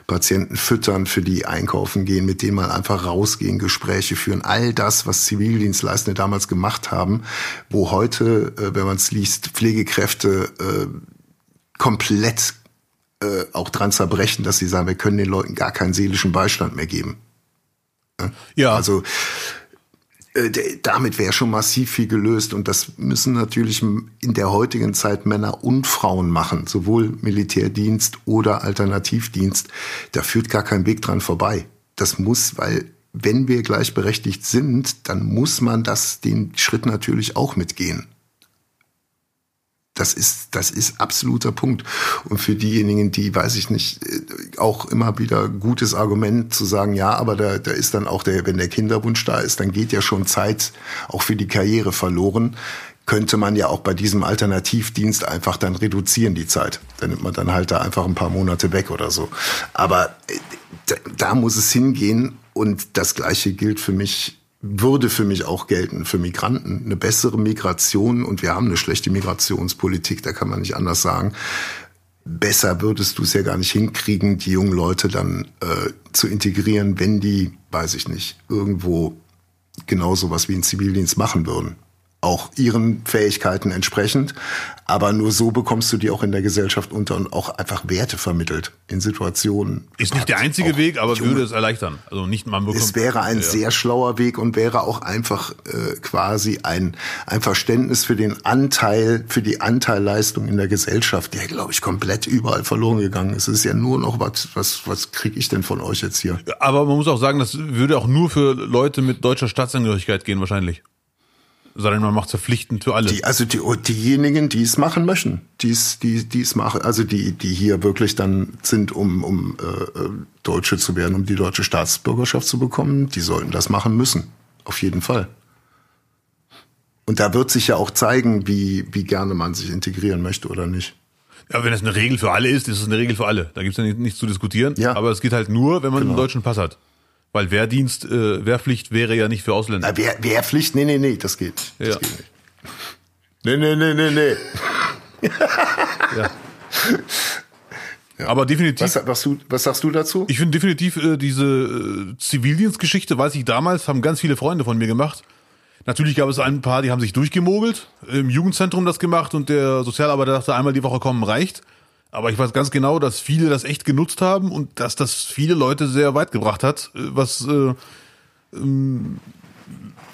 Speaker 2: Patienten füttern, für die einkaufen gehen, mit denen mal einfach rausgehen, Gespräche führen. All das, was Zivildienstleistende damals gemacht haben, wo heute, äh, wenn man es liest, Pflegekräfte äh, komplett äh, auch dran zerbrechen, dass sie sagen, wir können den Leuten gar keinen seelischen Beistand mehr geben. Ja. Also äh, damit wäre schon massiv viel gelöst und das müssen natürlich in der heutigen Zeit Männer und Frauen machen, sowohl Militärdienst oder Alternativdienst. Da führt gar kein Weg dran vorbei. Das muss, weil wenn wir gleichberechtigt sind, dann muss man das den Schritt natürlich auch mitgehen. Das ist, das ist absoluter Punkt. Und für diejenigen, die, weiß ich nicht, äh, auch immer wieder gutes Argument zu sagen, ja, aber da, da ist dann auch der, wenn der Kinderwunsch da ist, dann geht ja schon Zeit auch für die Karriere verloren. Könnte man ja auch bei diesem Alternativdienst einfach dann reduzieren, die Zeit. Dann nimmt man dann halt da einfach ein paar Monate weg oder so. Aber äh, da, da muss es hingehen. Und das Gleiche gilt für mich würde für mich auch gelten für Migranten. Eine bessere Migration und wir haben eine schlechte Migrationspolitik, da kann man nicht anders sagen. Besser würdest du es ja gar nicht hinkriegen, die jungen Leute dann äh, zu integrieren, wenn die, weiß ich nicht, irgendwo genauso was wie einen Zivildienst machen würden auch ihren Fähigkeiten entsprechend. Aber nur so bekommst du die auch in der Gesellschaft unter und auch einfach Werte vermittelt in Situationen.
Speaker 1: Ist nicht der einzige Weg, aber Junge, würde es erleichtern. Also nicht man
Speaker 2: bekommt. Es wäre ein ja. sehr schlauer Weg und wäre auch einfach äh, quasi ein, ein Verständnis für den Anteil, für die Anteilleistung in der Gesellschaft, der glaube ich komplett überall verloren gegangen ist. Es ist ja nur noch was, was, was kriege ich denn von euch jetzt hier?
Speaker 1: Aber man muss auch sagen, das würde auch nur für Leute mit deutscher Staatsangehörigkeit gehen wahrscheinlich sondern man macht es verpflichtend für alle.
Speaker 2: Die, also die, diejenigen, die es machen möchten, die es die, die es machen, also die, die hier wirklich dann sind, um, um äh, äh, Deutsche zu werden, um die deutsche Staatsbürgerschaft zu bekommen, die sollten das machen müssen. Auf jeden Fall. Und da wird sich ja auch zeigen, wie, wie gerne man sich integrieren möchte oder nicht.
Speaker 1: Ja, wenn es eine Regel für alle ist, ist es eine Regel für alle. Da gibt es ja nichts zu diskutieren. Ja. Aber es geht halt nur, wenn man genau. einen deutschen Pass hat. Weil Wehrdienst, äh, Wehrpflicht wäre ja nicht für Ausländer.
Speaker 2: Na, Wehr, Wehrpflicht, nee, nee, nee, das geht. Das ja. geht nicht. Nee, nee, nee, nee, nee.
Speaker 1: ja. ja. Aber definitiv.
Speaker 2: Was, was, du, was sagst du dazu?
Speaker 1: Ich finde definitiv äh, diese äh, Zivildienstgeschichte, weiß ich damals, haben ganz viele Freunde von mir gemacht. Natürlich gab es ein paar, die haben sich durchgemogelt, im Jugendzentrum das gemacht und der Sozialarbeiter dachte, einmal die Woche kommen reicht. Aber ich weiß ganz genau, dass viele das echt genutzt haben und dass das viele Leute sehr weit gebracht hat, äh, was äh, ähm,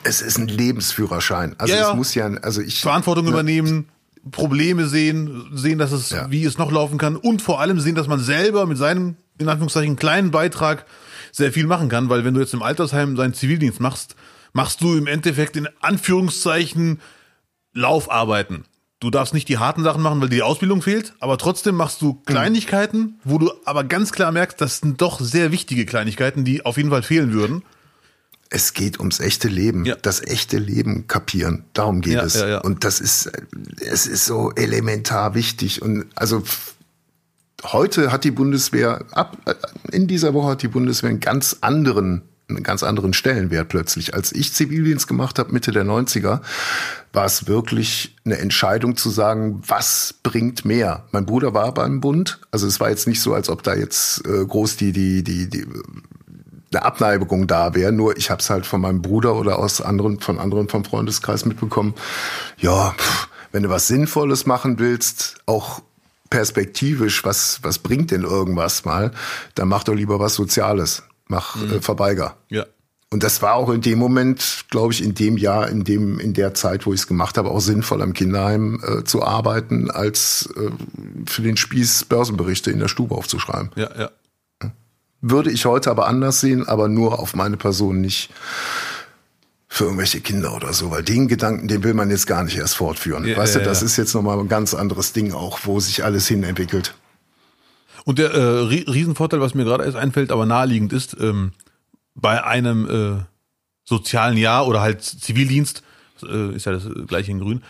Speaker 2: es ist ein Lebensführerschein. Also ja, es muss ja, also ich
Speaker 1: Verantwortung ne, übernehmen, Probleme sehen, sehen, dass es ja. wie es noch laufen kann und vor allem sehen, dass man selber mit seinem in Anführungszeichen kleinen Beitrag sehr viel machen kann, weil wenn du jetzt im Altersheim deinen Zivildienst machst, machst du im Endeffekt in Anführungszeichen Laufarbeiten. Du darfst nicht die harten Sachen machen, weil dir die Ausbildung fehlt, aber trotzdem machst du Kleinigkeiten, wo du aber ganz klar merkst, das sind doch sehr wichtige Kleinigkeiten, die auf jeden Fall fehlen würden.
Speaker 2: Es geht ums echte Leben, ja. das echte Leben kapieren. Darum geht ja, es. Ja, und das ist, es ist so elementar wichtig. Und also heute hat die Bundeswehr ab in dieser Woche hat die Bundeswehr einen ganz anderen einen ganz anderen Stellenwert plötzlich. Als ich Zivildienst gemacht habe, Mitte der 90er, war es wirklich eine Entscheidung zu sagen, was bringt mehr? Mein Bruder war beim Bund, also es war jetzt nicht so, als ob da jetzt äh, groß die, die, die, die eine Abneigung da wäre. Nur ich habe es halt von meinem Bruder oder aus anderen, von anderen vom Freundeskreis mitbekommen. Ja, pff, wenn du was Sinnvolles machen willst, auch perspektivisch, was, was bringt denn irgendwas mal, dann mach doch lieber was Soziales. Mach mhm. äh, Verbeiger.
Speaker 1: Ja.
Speaker 2: Und das war auch in dem Moment, glaube ich, in dem Jahr, in dem, in der Zeit, wo ich es gemacht habe, auch sinnvoll am Kinderheim äh, zu arbeiten, als äh, für den Spieß Börsenberichte in der Stube aufzuschreiben.
Speaker 1: Ja, ja.
Speaker 2: Würde ich heute aber anders sehen, aber nur auf meine Person nicht für irgendwelche Kinder oder so, weil den Gedanken, den will man jetzt gar nicht erst fortführen. Ja, weißt du, das ja. ist jetzt nochmal ein ganz anderes Ding auch, wo sich alles hin entwickelt.
Speaker 1: Und der äh, Riesenvorteil, was mir gerade erst einfällt, aber naheliegend ist, ähm, bei einem äh, sozialen Jahr oder halt Zivildienst, äh, ist ja das gleiche in Grün,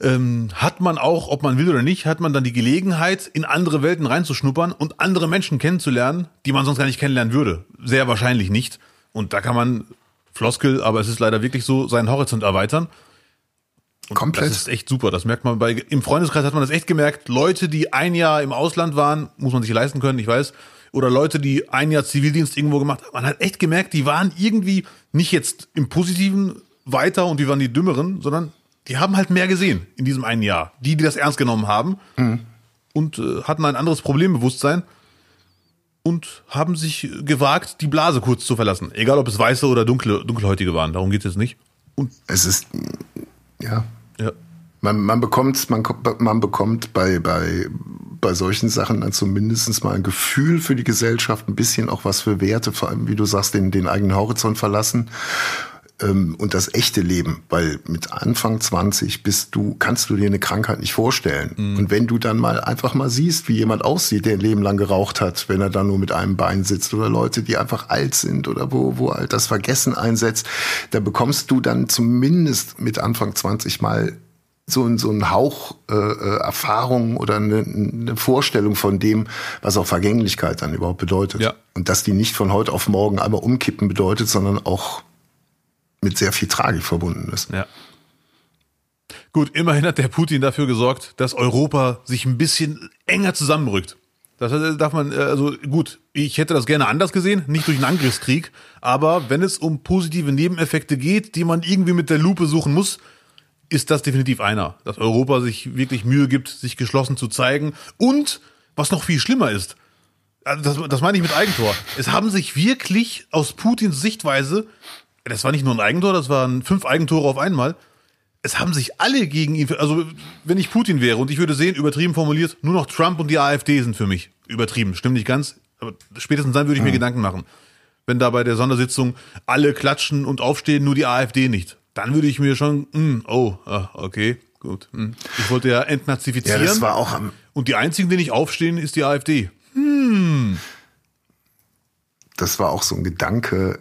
Speaker 1: ähm, hat man auch, ob man will oder nicht, hat man dann die Gelegenheit, in andere Welten reinzuschnuppern und andere Menschen kennenzulernen, die man sonst gar nicht kennenlernen würde. Sehr wahrscheinlich nicht. Und da kann man Floskel, aber es ist leider wirklich so, seinen Horizont erweitern. Und
Speaker 2: Komplett.
Speaker 1: Das ist echt super. Das merkt man bei, im Freundeskreis hat man das echt gemerkt. Leute, die ein Jahr im Ausland waren, muss man sich leisten können, ich weiß. Oder Leute, die ein Jahr Zivildienst irgendwo gemacht haben. Man hat echt gemerkt, die waren irgendwie nicht jetzt im Positiven weiter und die waren die Dümmeren, sondern die haben halt mehr gesehen in diesem einen Jahr. Die, die das ernst genommen haben mhm. und äh, hatten ein anderes Problembewusstsein und haben sich gewagt, die Blase kurz zu verlassen. Egal, ob es weiße oder dunkle, dunkelhäutige waren. Darum geht es nicht.
Speaker 2: Und es ist, ja. ja. Man, man bekommt, man, man bekommt bei, bei, bei solchen Sachen dann zumindest mal ein Gefühl für die Gesellschaft, ein bisschen auch was für Werte, vor allem, wie du sagst, den, den eigenen Horizont verlassen ähm, und das echte Leben, weil mit Anfang 20 bist du, kannst du dir eine Krankheit nicht vorstellen. Mhm. Und wenn du dann mal einfach mal siehst, wie jemand aussieht, der ein Leben lang geraucht hat, wenn er dann nur mit einem Bein sitzt oder Leute, die einfach alt sind oder wo, wo halt das Vergessen einsetzt, da bekommst du dann zumindest mit Anfang 20 mal so ein, so ein Hauch äh, äh, Erfahrung oder eine, eine Vorstellung von dem, was auch Vergänglichkeit dann überhaupt bedeutet. Ja. Und dass die nicht von heute auf morgen einmal umkippen bedeutet, sondern auch mit sehr viel Tragik verbunden ist.
Speaker 1: Ja. Gut, immerhin hat der Putin dafür gesorgt, dass Europa sich ein bisschen enger zusammenrückt. Das darf man, äh, also gut, ich hätte das gerne anders gesehen, nicht durch einen Angriffskrieg, aber wenn es um positive Nebeneffekte geht, die man irgendwie mit der Lupe suchen muss, ist das definitiv einer. Dass Europa sich wirklich Mühe gibt, sich geschlossen zu zeigen und, was noch viel schlimmer ist, also das, das meine ich mit Eigentor, es haben sich wirklich aus Putins Sichtweise das war nicht nur ein Eigentor, das waren fünf Eigentore auf einmal. Es haben sich alle gegen ihn, also wenn ich Putin wäre und ich würde sehen, übertrieben formuliert, nur noch Trump und die AfD sind für mich übertrieben. Stimmt nicht ganz, aber spätestens dann würde ich mir mhm. Gedanken machen. Wenn da bei der Sondersitzung alle klatschen und aufstehen, nur die AfD nicht. Dann würde ich mir schon, mh, hm, oh, ah, okay, gut. Mh. Hm. Ich wollte ja entnazifizieren. Ja,
Speaker 2: das war auch am
Speaker 1: und die einzigen, die nicht aufstehen, ist die AfD. Hm.
Speaker 2: Das war auch so ein Gedanke,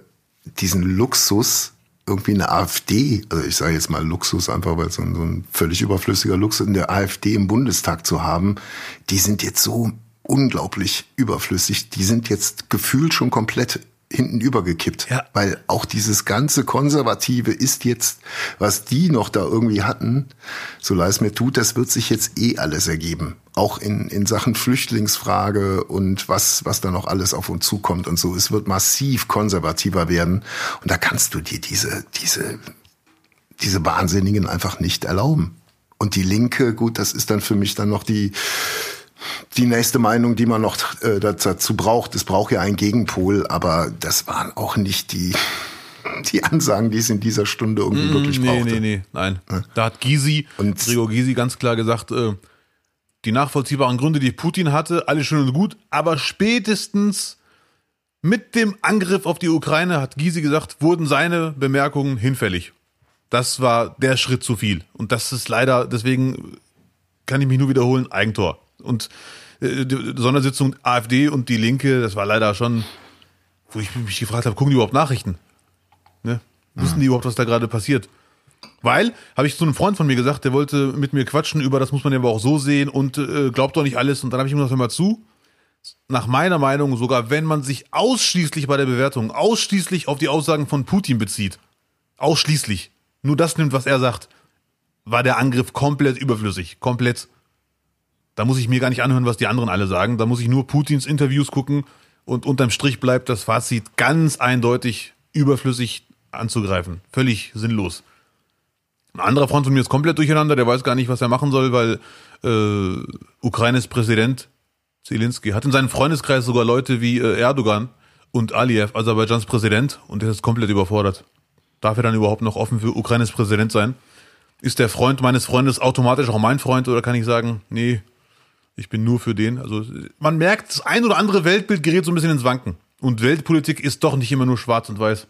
Speaker 2: diesen Luxus, irgendwie eine AfD, also ich sage jetzt mal Luxus einfach, weil so ein, so ein völlig überflüssiger Luxus in der AfD im Bundestag zu haben, die sind jetzt so unglaublich überflüssig. Die sind jetzt gefühlt schon komplett hinten übergekippt. Ja. Weil auch dieses ganze Konservative ist jetzt, was die noch da irgendwie hatten, so leid es mir tut, das wird sich jetzt eh alles ergeben. Auch in, in Sachen Flüchtlingsfrage und was, was da noch alles auf uns zukommt und so. Es wird massiv konservativer werden. Und da kannst du dir diese, diese, diese Wahnsinnigen einfach nicht erlauben. Und die Linke, gut, das ist dann für mich dann noch die, die nächste Meinung, die man noch äh, dazu braucht. Es braucht ja einen Gegenpol, aber das waren auch nicht die, die Ansagen, die es in dieser Stunde irgendwie mm, wirklich
Speaker 1: nee,
Speaker 2: brauchte.
Speaker 1: Nee, nee, nee, nein. Ja. Da hat Gysi, und Gregor Gysi ganz klar gesagt, äh, die nachvollziehbaren Gründe, die Putin hatte, alles schön und gut, aber spätestens mit dem Angriff auf die Ukraine, hat Gysi gesagt, wurden seine Bemerkungen hinfällig. Das war der Schritt zu viel. Und das ist leider, deswegen kann ich mich nur wiederholen, Eigentor. Und äh, die Sondersitzung AfD und die Linke, das war leider schon, wo ich mich gefragt habe, gucken die überhaupt Nachrichten? Ne? Wissen die überhaupt, was da gerade passiert? Weil, habe ich zu einem Freund von mir gesagt, der wollte mit mir quatschen über, das muss man ja aber auch so sehen und äh, glaubt doch nicht alles. Und dann habe ich ihm gesagt, hör mal zu, nach meiner Meinung, sogar wenn man sich ausschließlich bei der Bewertung, ausschließlich auf die Aussagen von Putin bezieht, ausschließlich, nur das nimmt, was er sagt, war der Angriff komplett überflüssig. Komplett. Da muss ich mir gar nicht anhören, was die anderen alle sagen. Da muss ich nur Putins Interviews gucken und unterm Strich bleibt das Fazit ganz eindeutig überflüssig anzugreifen. Völlig sinnlos. Ein anderer Freund von mir ist komplett durcheinander, der weiß gar nicht, was er machen soll, weil äh, Ukraines Präsident Zelensky hat in seinem Freundeskreis sogar Leute wie äh, Erdogan und Aliyev, Aserbaidschans Präsident, und der ist komplett überfordert. Darf er dann überhaupt noch offen für Ukraines Präsident sein? Ist der Freund meines Freundes automatisch auch mein Freund oder kann ich sagen, nee, ich bin nur für den? Also man merkt, das ein oder andere Weltbild gerät so ein bisschen ins Wanken. Und Weltpolitik ist doch nicht immer nur schwarz und weiß.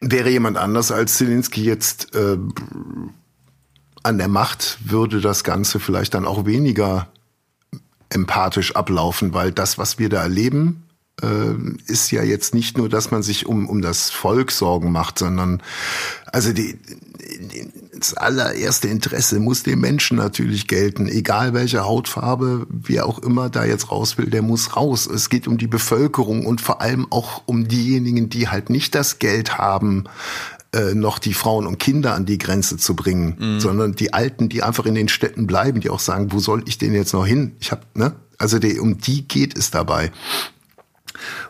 Speaker 2: Wäre jemand anders als Zelensky jetzt äh, an der Macht, würde das Ganze vielleicht dann auch weniger empathisch ablaufen, weil das, was wir da erleben, ist ja jetzt nicht nur, dass man sich um, um das Volk Sorgen macht, sondern also die, die, das allererste Interesse muss dem Menschen natürlich gelten, egal welche Hautfarbe, wer auch immer da jetzt raus will, der muss raus. Es geht um die Bevölkerung und vor allem auch um diejenigen, die halt nicht das Geld haben, äh, noch die Frauen und Kinder an die Grenze zu bringen, mhm. sondern die Alten, die einfach in den Städten bleiben, die auch sagen, wo soll ich denn jetzt noch hin? Ich habe, ne? Also die, um die geht es dabei.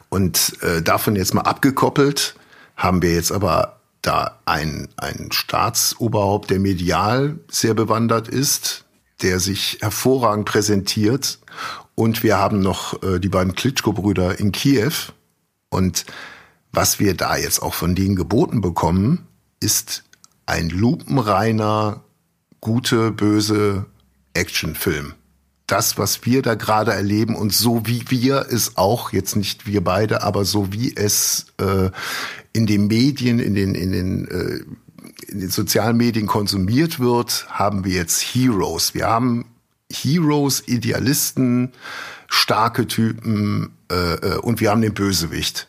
Speaker 2: Und äh, davon jetzt mal abgekoppelt, haben wir jetzt aber da ein, ein Staatsoberhaupt, der medial sehr bewandert ist, der sich hervorragend präsentiert. Und wir haben noch äh, die beiden Klitschko-Brüder in Kiew. Und was wir da jetzt auch von denen geboten bekommen, ist ein lupenreiner, gute, böse Actionfilm. Das, was wir da gerade erleben und so wie wir es auch, jetzt nicht wir beide, aber so wie es äh, in den Medien, in den, in den, äh, in den sozialen Medien konsumiert wird, haben wir jetzt Heroes. Wir haben Heroes, Idealisten, starke Typen äh, äh und wir haben den Bösewicht.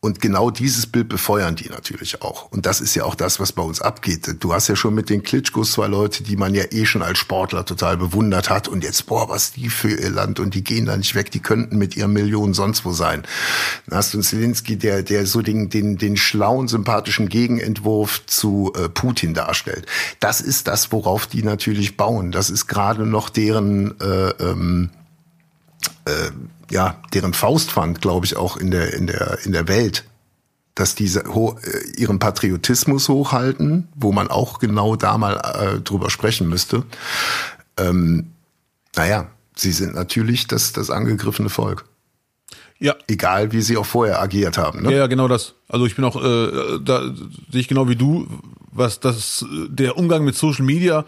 Speaker 2: Und genau dieses Bild befeuern die natürlich auch. Und das ist ja auch das, was bei uns abgeht. Du hast ja schon mit den Klitschkos zwei Leute, die man ja eh schon als Sportler total bewundert hat. Und jetzt, boah, was die für ihr Land. Und die gehen da nicht weg. Die könnten mit ihren Millionen sonst wo sein. Dann hast du einen Zelensky, der, der so den, den, den schlauen, sympathischen Gegenentwurf zu äh, Putin darstellt. Das ist das, worauf die natürlich bauen. Das ist gerade noch deren, äh, ähm, äh, ja, deren Faustpfand, glaube ich, auch in der, in der, in der Welt, dass diese ho äh, ihren Patriotismus hochhalten, wo man auch genau da mal äh, drüber sprechen müsste. Ähm, naja, sie sind natürlich das, das angegriffene Volk. Ja. Egal, wie sie auch vorher agiert haben.
Speaker 1: Ne? Ja, ja, genau das. Also ich bin auch, äh, da sehe ich genau wie du, was das, der Umgang mit Social Media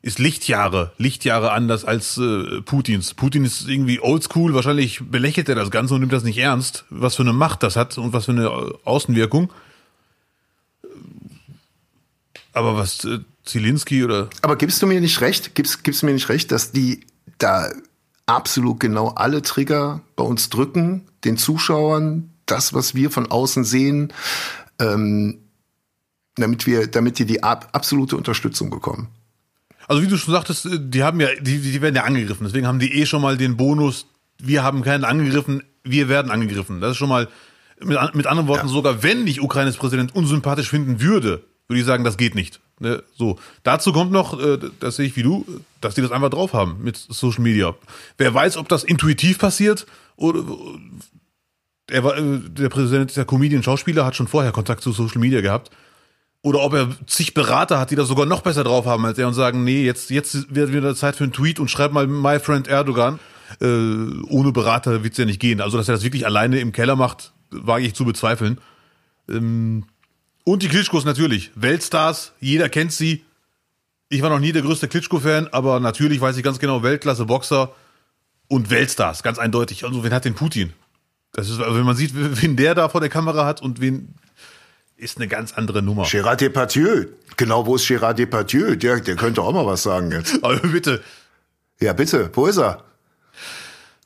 Speaker 1: ist Lichtjahre, Lichtjahre anders als äh, Putins. Putin ist irgendwie oldschool, wahrscheinlich belächelt er das Ganze und nimmt das nicht ernst, was für eine Macht das hat und was für eine Außenwirkung. Aber was äh, Zielinski oder.
Speaker 2: Aber gibst du mir nicht recht, gibst, gibst du mir nicht recht, dass die da absolut genau alle Trigger bei uns drücken, den Zuschauern, das, was wir von außen sehen, ähm, damit wir, damit die die ab, absolute Unterstützung bekommen.
Speaker 1: Also wie du schon sagtest, äh, die haben ja, die, die werden ja angegriffen. Deswegen haben die eh schon mal den Bonus, wir haben keinen angegriffen, wir werden angegriffen. Das ist schon mal, mit, mit anderen Worten, ja. sogar wenn ich Ukraines Präsident unsympathisch finden würde, würde ich sagen, das geht nicht. Ne? So. Dazu kommt noch, äh, das sehe ich wie du, dass die das einfach drauf haben mit Social Media. Wer weiß, ob das intuitiv passiert oder er war, äh, der Präsident der Comedian Schauspieler hat schon vorher Kontakt zu Social Media gehabt oder ob er zig Berater hat, die das sogar noch besser drauf haben als er und sagen, nee, jetzt, jetzt wird wieder Zeit für einen Tweet und schreib mal My Friend Erdogan. Äh, ohne Berater wird's ja nicht gehen. Also, dass er das wirklich alleine im Keller macht, wage ich zu bezweifeln. Ähm, und die Klitschkos natürlich. Weltstars, jeder kennt sie. Ich war noch nie der größte Klitschko-Fan, aber natürlich weiß ich ganz genau, Weltklasse-Boxer und Weltstars, ganz eindeutig. Also, wen hat den Putin? Das ist, also wenn man sieht, wen der da vor der Kamera hat und wen ist eine ganz andere Nummer.
Speaker 2: Gérard Depardieu. Genau, wo ist Gérard Depardieu? Der, der könnte auch mal was sagen jetzt.
Speaker 1: Aber bitte.
Speaker 2: Ja, bitte. Wo ist er?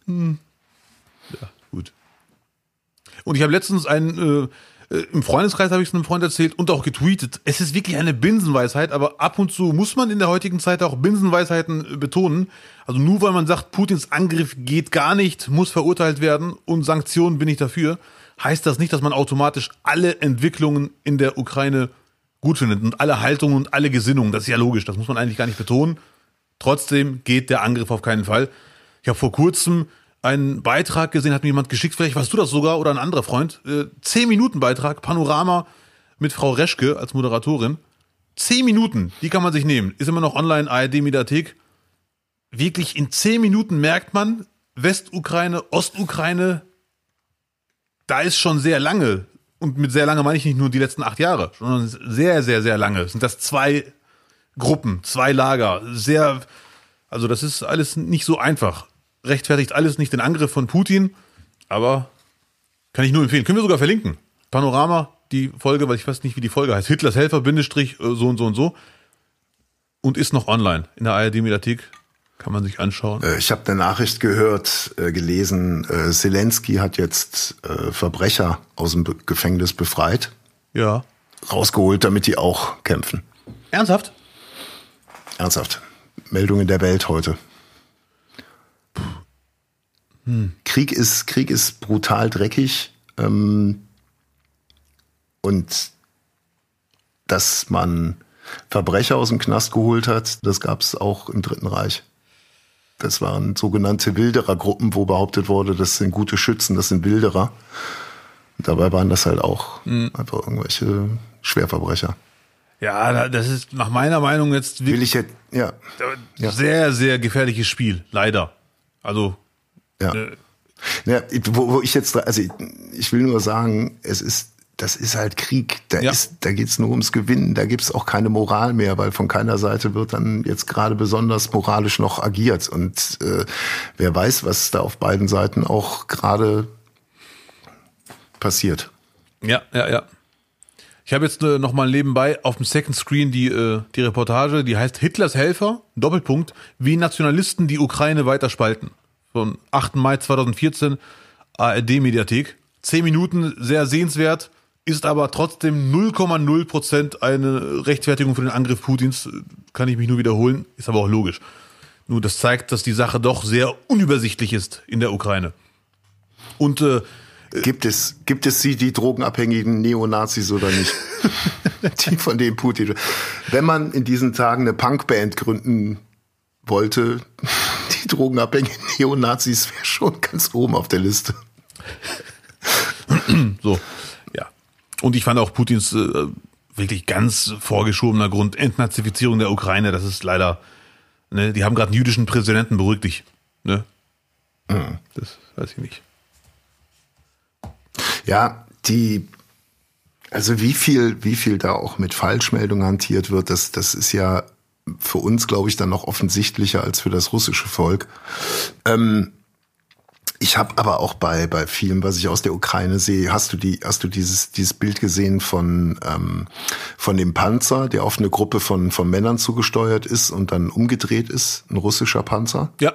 Speaker 1: Hm. Ja, gut. Und ich habe letztens einen, äh, Äh, Im Freundeskreis habe ich es einem Freund erzählt und auch getweetet. Es ist wirklich eine Binsenweisheit, aber ab und zu muss man in der heutigen Zeit auch Binsenweisheiten äh, betonen. Also nur weil man sagt, Putins Angriff geht gar nicht, muss verurteilt werden und Sanktionen bin ich dafür, heißt das nicht, dass man automatisch alle Entwicklungen in der Ukraine gut findet und alle Haltungen und alle Gesinnungen. Das ist ja logisch, das muss man eigentlich gar nicht betonen. Trotzdem geht der Angriff auf keinen Fall. Ich habe vor kurzem einen Beitrag gesehen, hat mir jemand geschickt, vielleicht warst du das sogar oder ein anderer Freund. Äh, zehn Minuten Beitrag, Panorama mit Frau Reschke als Moderatorin. Zehn Minuten, die kann man sich nehmen. Ist immer noch online, ARD Mediathek. Wirklich in zehn Minuten merkt man, Westukraine, Ostukraine, da ist schon sehr lange, und mit sehr lange meine ich nicht nur die letzten acht Jahre, sondern sehr, sehr, sehr lange, sind das zwei Gruppen, zwei Lager, sehr, also das ist alles nicht so einfach rechtfertigt alles nicht den Angriff von Putin, aber kann ich nur empfehlen. Können wir sogar verlinken. Panorama, die Folge, weil ich weiß nicht, wie die Folge heißt. Hitlers Helfer, Bindestrich, äh, so und so und so. Und ist noch online in der ARD-Mediathek. Kann man sich anschauen.
Speaker 2: Äh, ich habe eine Nachricht gehört, äh, gelesen, Zelensky hat jetzt Verbrecher aus dem Gefängnis befreit.
Speaker 1: Ja.
Speaker 2: Rausgeholt, damit die auch kämpfen.
Speaker 1: Ernsthaft?
Speaker 2: Ernsthaft. Meldung in der Welt heute. Hm. Krieg ist, Krieg ist brutal dreckig. Ähm, und dass man Verbrecher aus dem Knast geholt hat, das gab es auch im Dritten Reich. Das waren sogenannte Wilderergruppen, wo behauptet wurde, das sind gute Schützen, das sind Wilderer. Und dabei waren das halt auch mhm. einfach irgendwelche Schwerverbrecher.
Speaker 1: Ja, das ist nach meiner Meinung jetzt
Speaker 2: wirklich Will ich jetzt, ja.
Speaker 1: sehr, sehr gefährliches Spiel, leider. Also
Speaker 2: ja. Äh, ja, wo, wo ich jetzt, also ich, ich will nur sagen, es ist das ist halt Krieg. Da, ja. ist, da geht's nur ums Gewinnen. Da gibt's auch keine Moral mehr, weil von keiner Seite wird dann jetzt gerade besonders moralisch noch agiert. Und äh, wer weiß, was da auf beiden Seiten auch gerade passiert.
Speaker 1: Ja, ja, ja. Ich habe jetzt äh, noch mal nebenbei auf dem Second Screen die, äh, die Reportage, die heißt Hitlers Helfer, Doppelpunkt, wie Nationalisten die Ukraine weiter spalten vom 8. Mai 2014, ARD-Mediathek. Zehn Minuten, sehr sehenswert, ist aber trotzdem 0,0 Prozent eine Rechtfertigung für den Angriff Putins. Kann ich mich nur wiederholen, ist aber auch logisch. Nur das zeigt, dass die Sache doch sehr unübersichtlich ist in der Ukraine. Und äh,
Speaker 2: Gibt es, gibt es sie, die drogenabhängigen Neonazis oder nicht? die von denen Putin. Wenn man in diesen Tagen eine Punkband gründen wollte, die drogenabhängigen Neonazis wäre schon ganz oben auf der Liste.
Speaker 1: so. Und ich fand auch Putins äh, wirklich ganz vorgeschobener Grund Entnazifizierung der Ukraine, das ist leider, ne, die haben gerade einen jüdischen Präsidenten, beruhig dich. Ne?
Speaker 2: Mhm. Das weiß ich nicht. Ja, die, also wie viel, wie viel da auch mit Falschmeldungen hantiert wird, das, das ist ja für uns, glaube ich, dann noch offensichtlicher als für das russische Volk. Ähm, ich habe aber auch bei bei vielem, was ich aus der Ukraine sehe, hast du die hast du dieses dieses Bild gesehen von ähm, von dem Panzer, der auf eine Gruppe von von Männern zugesteuert ist und dann umgedreht ist, ein russischer Panzer?
Speaker 1: Ja.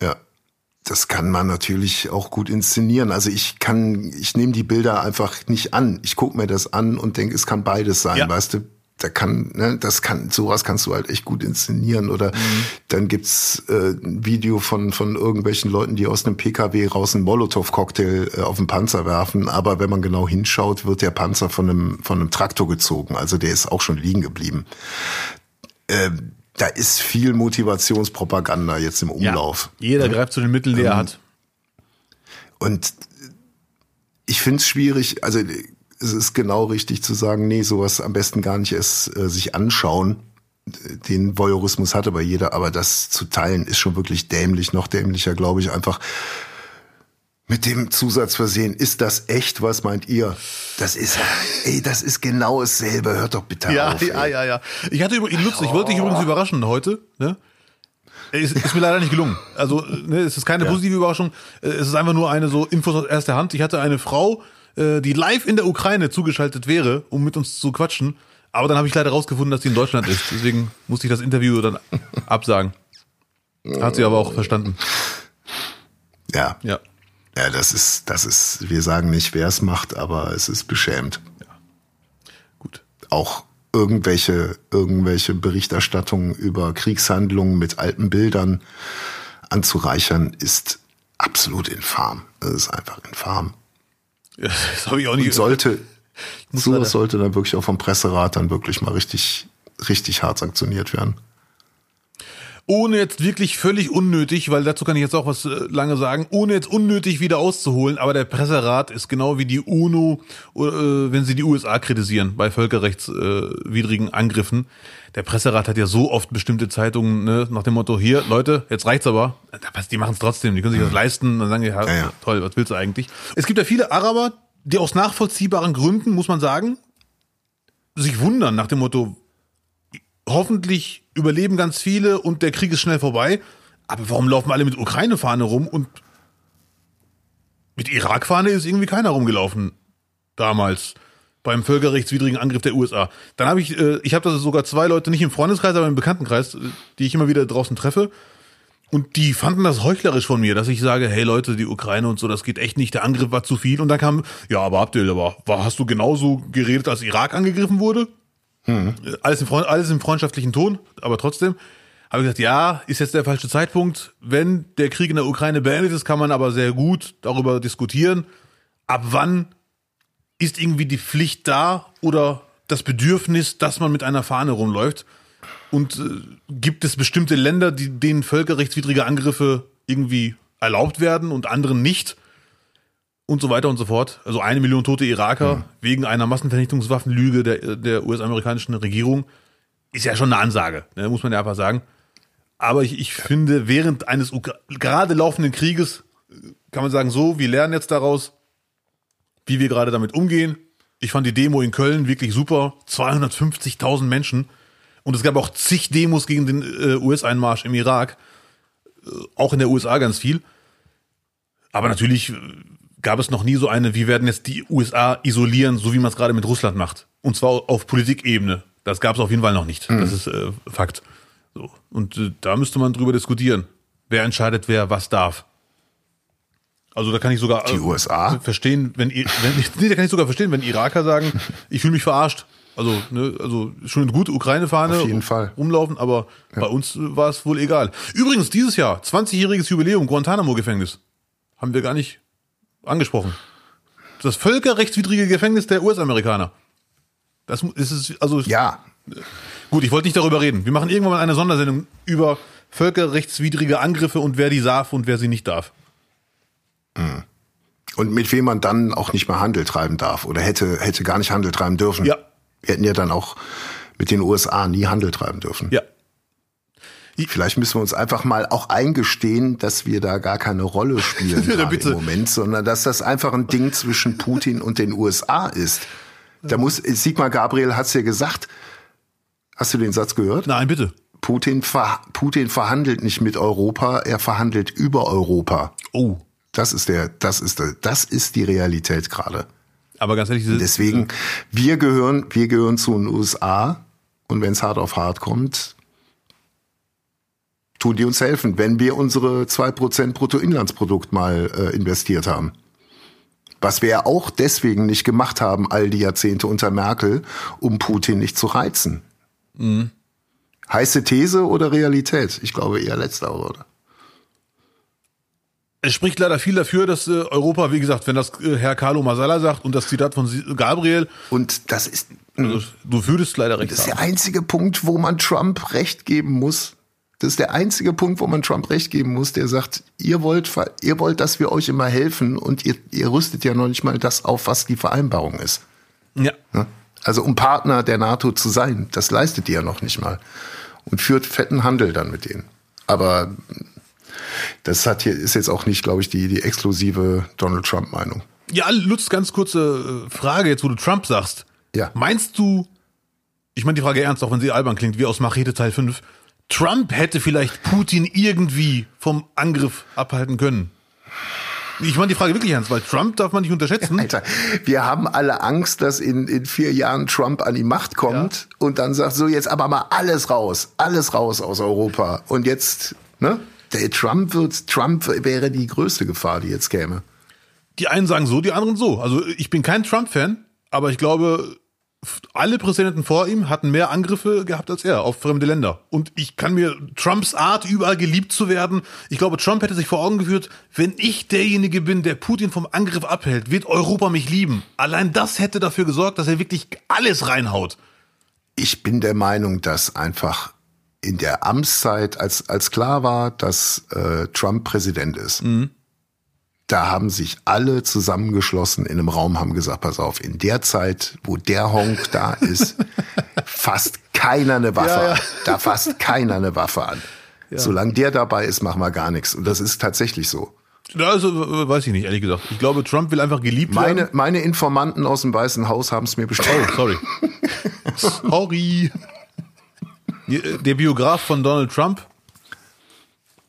Speaker 2: Ja. Das kann man natürlich auch gut inszenieren. Also ich kann, ich nehme die Bilder einfach nicht an. Ich gucke mir das an und denke, es kann beides sein, ja. weißt du? Da kann, ne, das kann, sowas kannst du halt echt gut inszenieren. Oder mhm. dann gibt's äh, ein Video von, von irgendwelchen Leuten, die aus einem PKW raus einen Molotow-Cocktail äh, auf den Panzer werfen. Aber wenn man genau hinschaut, wird der Panzer von einem, von einem Traktor gezogen. Also der ist auch schon liegen geblieben. Äh, da ist viel Motivationspropaganda jetzt im Umlauf.
Speaker 1: Ja, jeder ja. greift zu den Mitteln, die er ähm, hat.
Speaker 2: Und ich finde es schwierig, also es ist genau richtig zu sagen, nee, sowas am besten gar nicht erst äh, sich anschauen. Den Voyeurismus hat aber jeder, aber das zu teilen ist schon wirklich dämlich, noch dämlicher, glaube ich, einfach mit dem Zusatz versehen, ist das echt, was meint ihr? Das ist, ey, das ist genau dasselbe, hört doch bitte
Speaker 1: ja,
Speaker 2: auf.
Speaker 1: Ja, ja, ja. Ich hatte übrigens, Lutz, ich wollte dich übrigens überraschen heute, ne? Ist, ist mir leider nicht gelungen. Also, ne, es ist keine ja. positive Überraschung. Es ist einfach nur eine so Infos aus erster Hand. Ich hatte eine Frau, äh, die live in der Ukraine zugeschaltet wäre, um mit uns zu quatschen. Aber dann habe ich leider rausgefunden, dass sie in Deutschland ist. Deswegen musste ich das Interview dann absagen. Hat sie aber auch verstanden.
Speaker 2: Ja.
Speaker 1: Ja.
Speaker 2: Ja, das ist, das ist, wir sagen nicht, wer es macht, aber es ist beschämend. Ja.
Speaker 1: Gut.
Speaker 2: Auch irgendwelche, irgendwelche Berichterstattungen über Kriegshandlungen mit alten Bildern anzureichern, ist absolut infam. Das ist einfach infam.
Speaker 1: Das habe ich auch nicht.
Speaker 2: Und sollte, sowas sollte dann wirklich auch vom Presserat dann wirklich mal richtig, richtig hart sanktioniert werden
Speaker 1: ohne jetzt wirklich völlig unnötig, weil dazu kann ich jetzt auch was äh, lange sagen, ohne jetzt unnötig wieder auszuholen, aber der Presserat ist genau wie die UNO, äh, wenn sie die USA kritisieren bei völkerrechtswidrigen äh, Angriffen. Der Presserat hat ja so oft bestimmte Zeitungen ne, nach dem Motto, hier, Leute, jetzt reicht's aber. Die machen es trotzdem, die können sich das leisten. Dann sagen die, ja, ja, toll, was willst du eigentlich? Es gibt ja viele Araber, die aus nachvollziehbaren Gründen, muss man sagen, sich wundern nach dem Motto, hoffentlich überleben ganz viele und der Krieg ist schnell vorbei. Aber warum laufen alle mit Ukraine-Fahne rum und mit Irak-Fahne ist irgendwie keiner rumgelaufen damals beim völkerrechtswidrigen Angriff der USA. Dann habe ich, äh, ich habe da sogar zwei Leute nicht im Freundeskreis, aber im Bekanntenkreis, äh, die ich immer wieder draußen treffe. Und die fanden das heuchlerisch von mir, dass ich sage, hey Leute, die Ukraine und so, das geht echt nicht, der Angriff war zu viel. Und dann kam, ja, aber Abdel, aber hast du genauso geredet, als Irak angegriffen wurde? Hm. Alles, im Freund, alles im freundschaftlichen Ton, aber trotzdem habe ich gesagt, ja, ist jetzt der falsche Zeitpunkt. Wenn der Krieg in der Ukraine beendet ist, kann man aber sehr gut darüber diskutieren, ab wann ist irgendwie die Pflicht da oder das Bedürfnis, dass man mit einer Fahne rumläuft. Und äh, gibt es bestimmte Länder, die, denen völkerrechtswidrige Angriffe irgendwie erlaubt werden und anderen nicht? Und so weiter und so fort. Also eine Million tote Iraker mhm. wegen einer Massenvernichtungswaffenlüge der, der US-amerikanischen Regierung ist ja schon eine Ansage, ne, muss man ja einfach sagen. Aber ich, ich finde, während eines gerade laufenden Krieges kann man sagen, so, wir lernen jetzt daraus, wie wir gerade damit umgehen. Ich fand die Demo in Köln wirklich super. 250.000 Menschen. Und es gab auch zig Demos gegen den äh, US-Einmarsch im Irak. Äh, auch in der USA ganz viel. Aber natürlich gab es noch nie so eine, wir werden jetzt die USA isolieren, so wie man es gerade mit Russland macht. Und zwar auf Politikebene. Das gab es auf jeden Fall noch nicht. Mhm. Das ist äh, Fakt. So. Und äh, da müsste man drüber diskutieren. Wer entscheidet, wer was darf. Also da kann ich sogar
Speaker 2: die USA
Speaker 1: verstehen, wenn, wenn nee, da kann ich sogar verstehen, wenn Iraker sagen, ich fühle mich verarscht. Also, ne, also schon eine gute Ukraine-Fahne
Speaker 2: Auf jeden Fall.
Speaker 1: rumlaufen, aber ja. bei uns war es wohl egal. Übrigens, dieses Jahr, 20-jähriges Jubiläum, Guantanamo-Gefängnis. Haben wir gar nicht angesprochen. Das völkerrechtswidrige Gefängnis der US-Amerikaner. Das ist es, also.
Speaker 2: Ja.
Speaker 1: Gut, ich wollte nicht darüber reden. Wir machen irgendwann mal eine Sondersendung über völkerrechtswidrige Angriffe und wer die darf und wer sie nicht darf.
Speaker 2: Mhm. Und mit wem man dann auch nicht mehr Handel treiben darf oder hätte, hätte gar nicht Handel treiben dürfen.
Speaker 1: Ja.
Speaker 2: Wir hätten ja dann auch mit den USA nie Handel treiben dürfen.
Speaker 1: Ja.
Speaker 2: Vielleicht müssen wir uns einfach mal auch eingestehen, dass wir da gar keine Rolle spielen im Moment, sondern dass das einfach ein Ding zwischen Putin und den USA ist. Da muss Sigmar Gabriel hat's ja gesagt. Hast du den Satz gehört?
Speaker 1: Nein, bitte.
Speaker 2: Putin, ver, Putin verhandelt nicht mit Europa, er verhandelt über Europa.
Speaker 1: Oh.
Speaker 2: Das ist der, das ist der, das ist die Realität gerade.
Speaker 1: Aber ganz ehrlich,
Speaker 2: deswegen wir gehören, wir gehören zu den USA und wenn es hart auf hart kommt, tun die uns helfen, wenn wir unsere zwei Prozent Bruttoinlandsprodukt mal äh, investiert haben. Was wir ja auch deswegen nicht gemacht haben, all die Jahrzehnte unter Merkel, um Putin nicht zu reizen. Mhm. Heiße These oder Realität? Ich glaube eher letzter, oder?
Speaker 1: Es spricht leider viel dafür, dass äh, Europa, wie gesagt, wenn das äh, Herr Carlo Masala sagt und das Zitat von Gabriel.
Speaker 2: Und das ist.
Speaker 1: Also, du fühlst leider recht.
Speaker 2: Das ist der einzige Punkt, wo man Trump recht geben muss. Das ist der einzige Punkt, wo man Trump recht geben muss, der sagt, ihr wollt, ihr wollt, dass wir euch immer helfen und ihr, ihr rüstet ja noch nicht mal das auf, was die Vereinbarung ist.
Speaker 1: Ja.
Speaker 2: Also um Partner der NATO zu sein, das leistet ihr ja noch nicht mal. Und führt fetten Handel dann mit denen. Aber das hat hier, ist jetzt auch nicht, glaube ich, die, die exklusive Donald Trump-Meinung.
Speaker 1: Ja, Lutz, ganz kurze äh, Frage jetzt, wo du Trump sagst.
Speaker 2: Ja.
Speaker 1: Meinst du, ich meine die Frage ernst, auch wenn sie albern klingt, wie aus Machete Teil 5, Trump hätte vielleicht Putin irgendwie vom Angriff abhalten können. Ich meine die Frage wirklich ernst, weil Trump darf man nicht unterschätzen.
Speaker 2: Alter, wir haben alle Angst, dass in, in vier Jahren Trump an die Macht kommt ja. und dann sagt so jetzt aber mal alles raus, alles raus aus Europa. Und jetzt, ne? Der Trump wird, Trump wäre die größte Gefahr, die jetzt käme.
Speaker 1: Die einen sagen so, die anderen so. Also ich bin kein Trump-Fan, aber ich glaube, alle Präsidenten vor ihm hatten mehr Angriffe gehabt als er auf fremde Länder. Und ich kann mir Trumps Art, überall geliebt zu werden. Ich glaube, Trump hätte sich vor Augen geführt, wenn ich derjenige bin, der Putin vom Angriff abhält, wird Europa mich lieben. Allein das hätte dafür gesorgt, dass er wirklich alles reinhaut.
Speaker 2: Ich bin der Meinung, dass einfach in der Amtszeit, als, als klar war, dass äh, Trump Präsident ist, mhm da haben sich alle zusammengeschlossen in einem Raum, haben gesagt, pass auf, in der Zeit, wo der Honk da ist, fasst keiner eine Waffe ja, ja. an. Da fasst keiner eine Waffe an. Ja. Solange der dabei ist, machen wir gar nichts. Und das ist tatsächlich so.
Speaker 1: Also weiß ich nicht, ehrlich gesagt. Ich glaube, Trump will einfach geliebt
Speaker 2: meine,
Speaker 1: werden.
Speaker 2: Meine Informanten aus dem Weißen Haus haben es mir bestätigt.
Speaker 1: Oh, sorry. sorry. Der Biograf von Donald Trump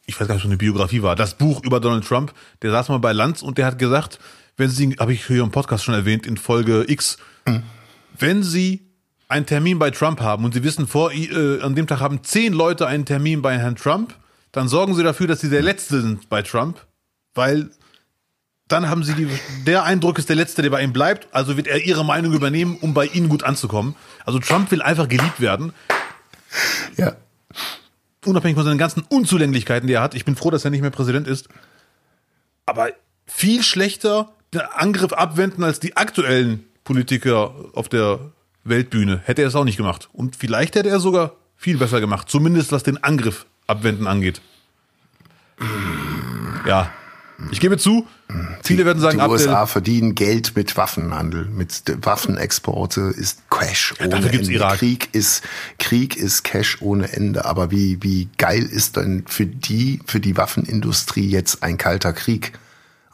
Speaker 1: ich weiß gar nicht, was eine Biografie war, das Buch über Donald Trump, der saß mal bei Lanz und der hat gesagt, wenn Sie, habe ich hier im Podcast schon erwähnt, in Folge X, mhm. wenn Sie einen Termin bei Trump haben und Sie wissen vor, äh, an dem Tag haben zehn Leute einen Termin bei Herrn Trump, dann sorgen Sie dafür, dass Sie der Letzte sind bei Trump, weil dann haben Sie die, der Eindruck ist der Letzte, der bei ihm bleibt, also wird er Ihre Meinung übernehmen, um bei Ihnen gut anzukommen. Also Trump will einfach geliebt werden.
Speaker 2: Ja
Speaker 1: unabhängig von seinen ganzen Unzulänglichkeiten, die er hat. Ich bin froh, dass er nicht mehr Präsident ist. Aber viel schlechter den Angriff abwenden als die aktuellen Politiker auf der Weltbühne. Hätte er es auch nicht gemacht. Und vielleicht hätte er sogar viel besser gemacht. Zumindest was den Angriff abwenden angeht. Ja, ich gebe zu, viele werden sagen,
Speaker 2: die USA verdienen Geld mit Waffenhandel, mit Waffenexporte ist Cash
Speaker 1: ohne ja, Ende. Irak.
Speaker 2: Krieg ist Krieg ist Cash ohne Ende. Aber wie wie geil ist denn für die für die Waffenindustrie jetzt ein kalter Krieg?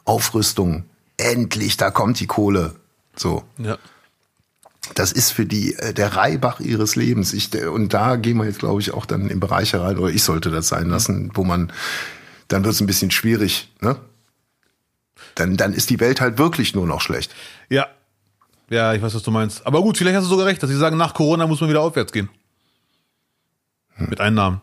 Speaker 2: Aufrüstung, endlich, da kommt die Kohle. So.
Speaker 1: Ja.
Speaker 2: Das ist für die äh, der Reibach ihres Lebens. Ich, und da gehen wir jetzt, glaube ich, auch dann in Bereiche rein, oder ich sollte das sein lassen, wo man dann wird es ein bisschen schwierig, ne? Dann, dann ist die Welt halt wirklich nur noch schlecht.
Speaker 1: Ja. Ja, ich weiß, was du meinst. Aber gut, vielleicht hast du sogar recht, dass sie sagen, nach Corona muss man wieder aufwärts gehen. Hm. Mit Einnahmen.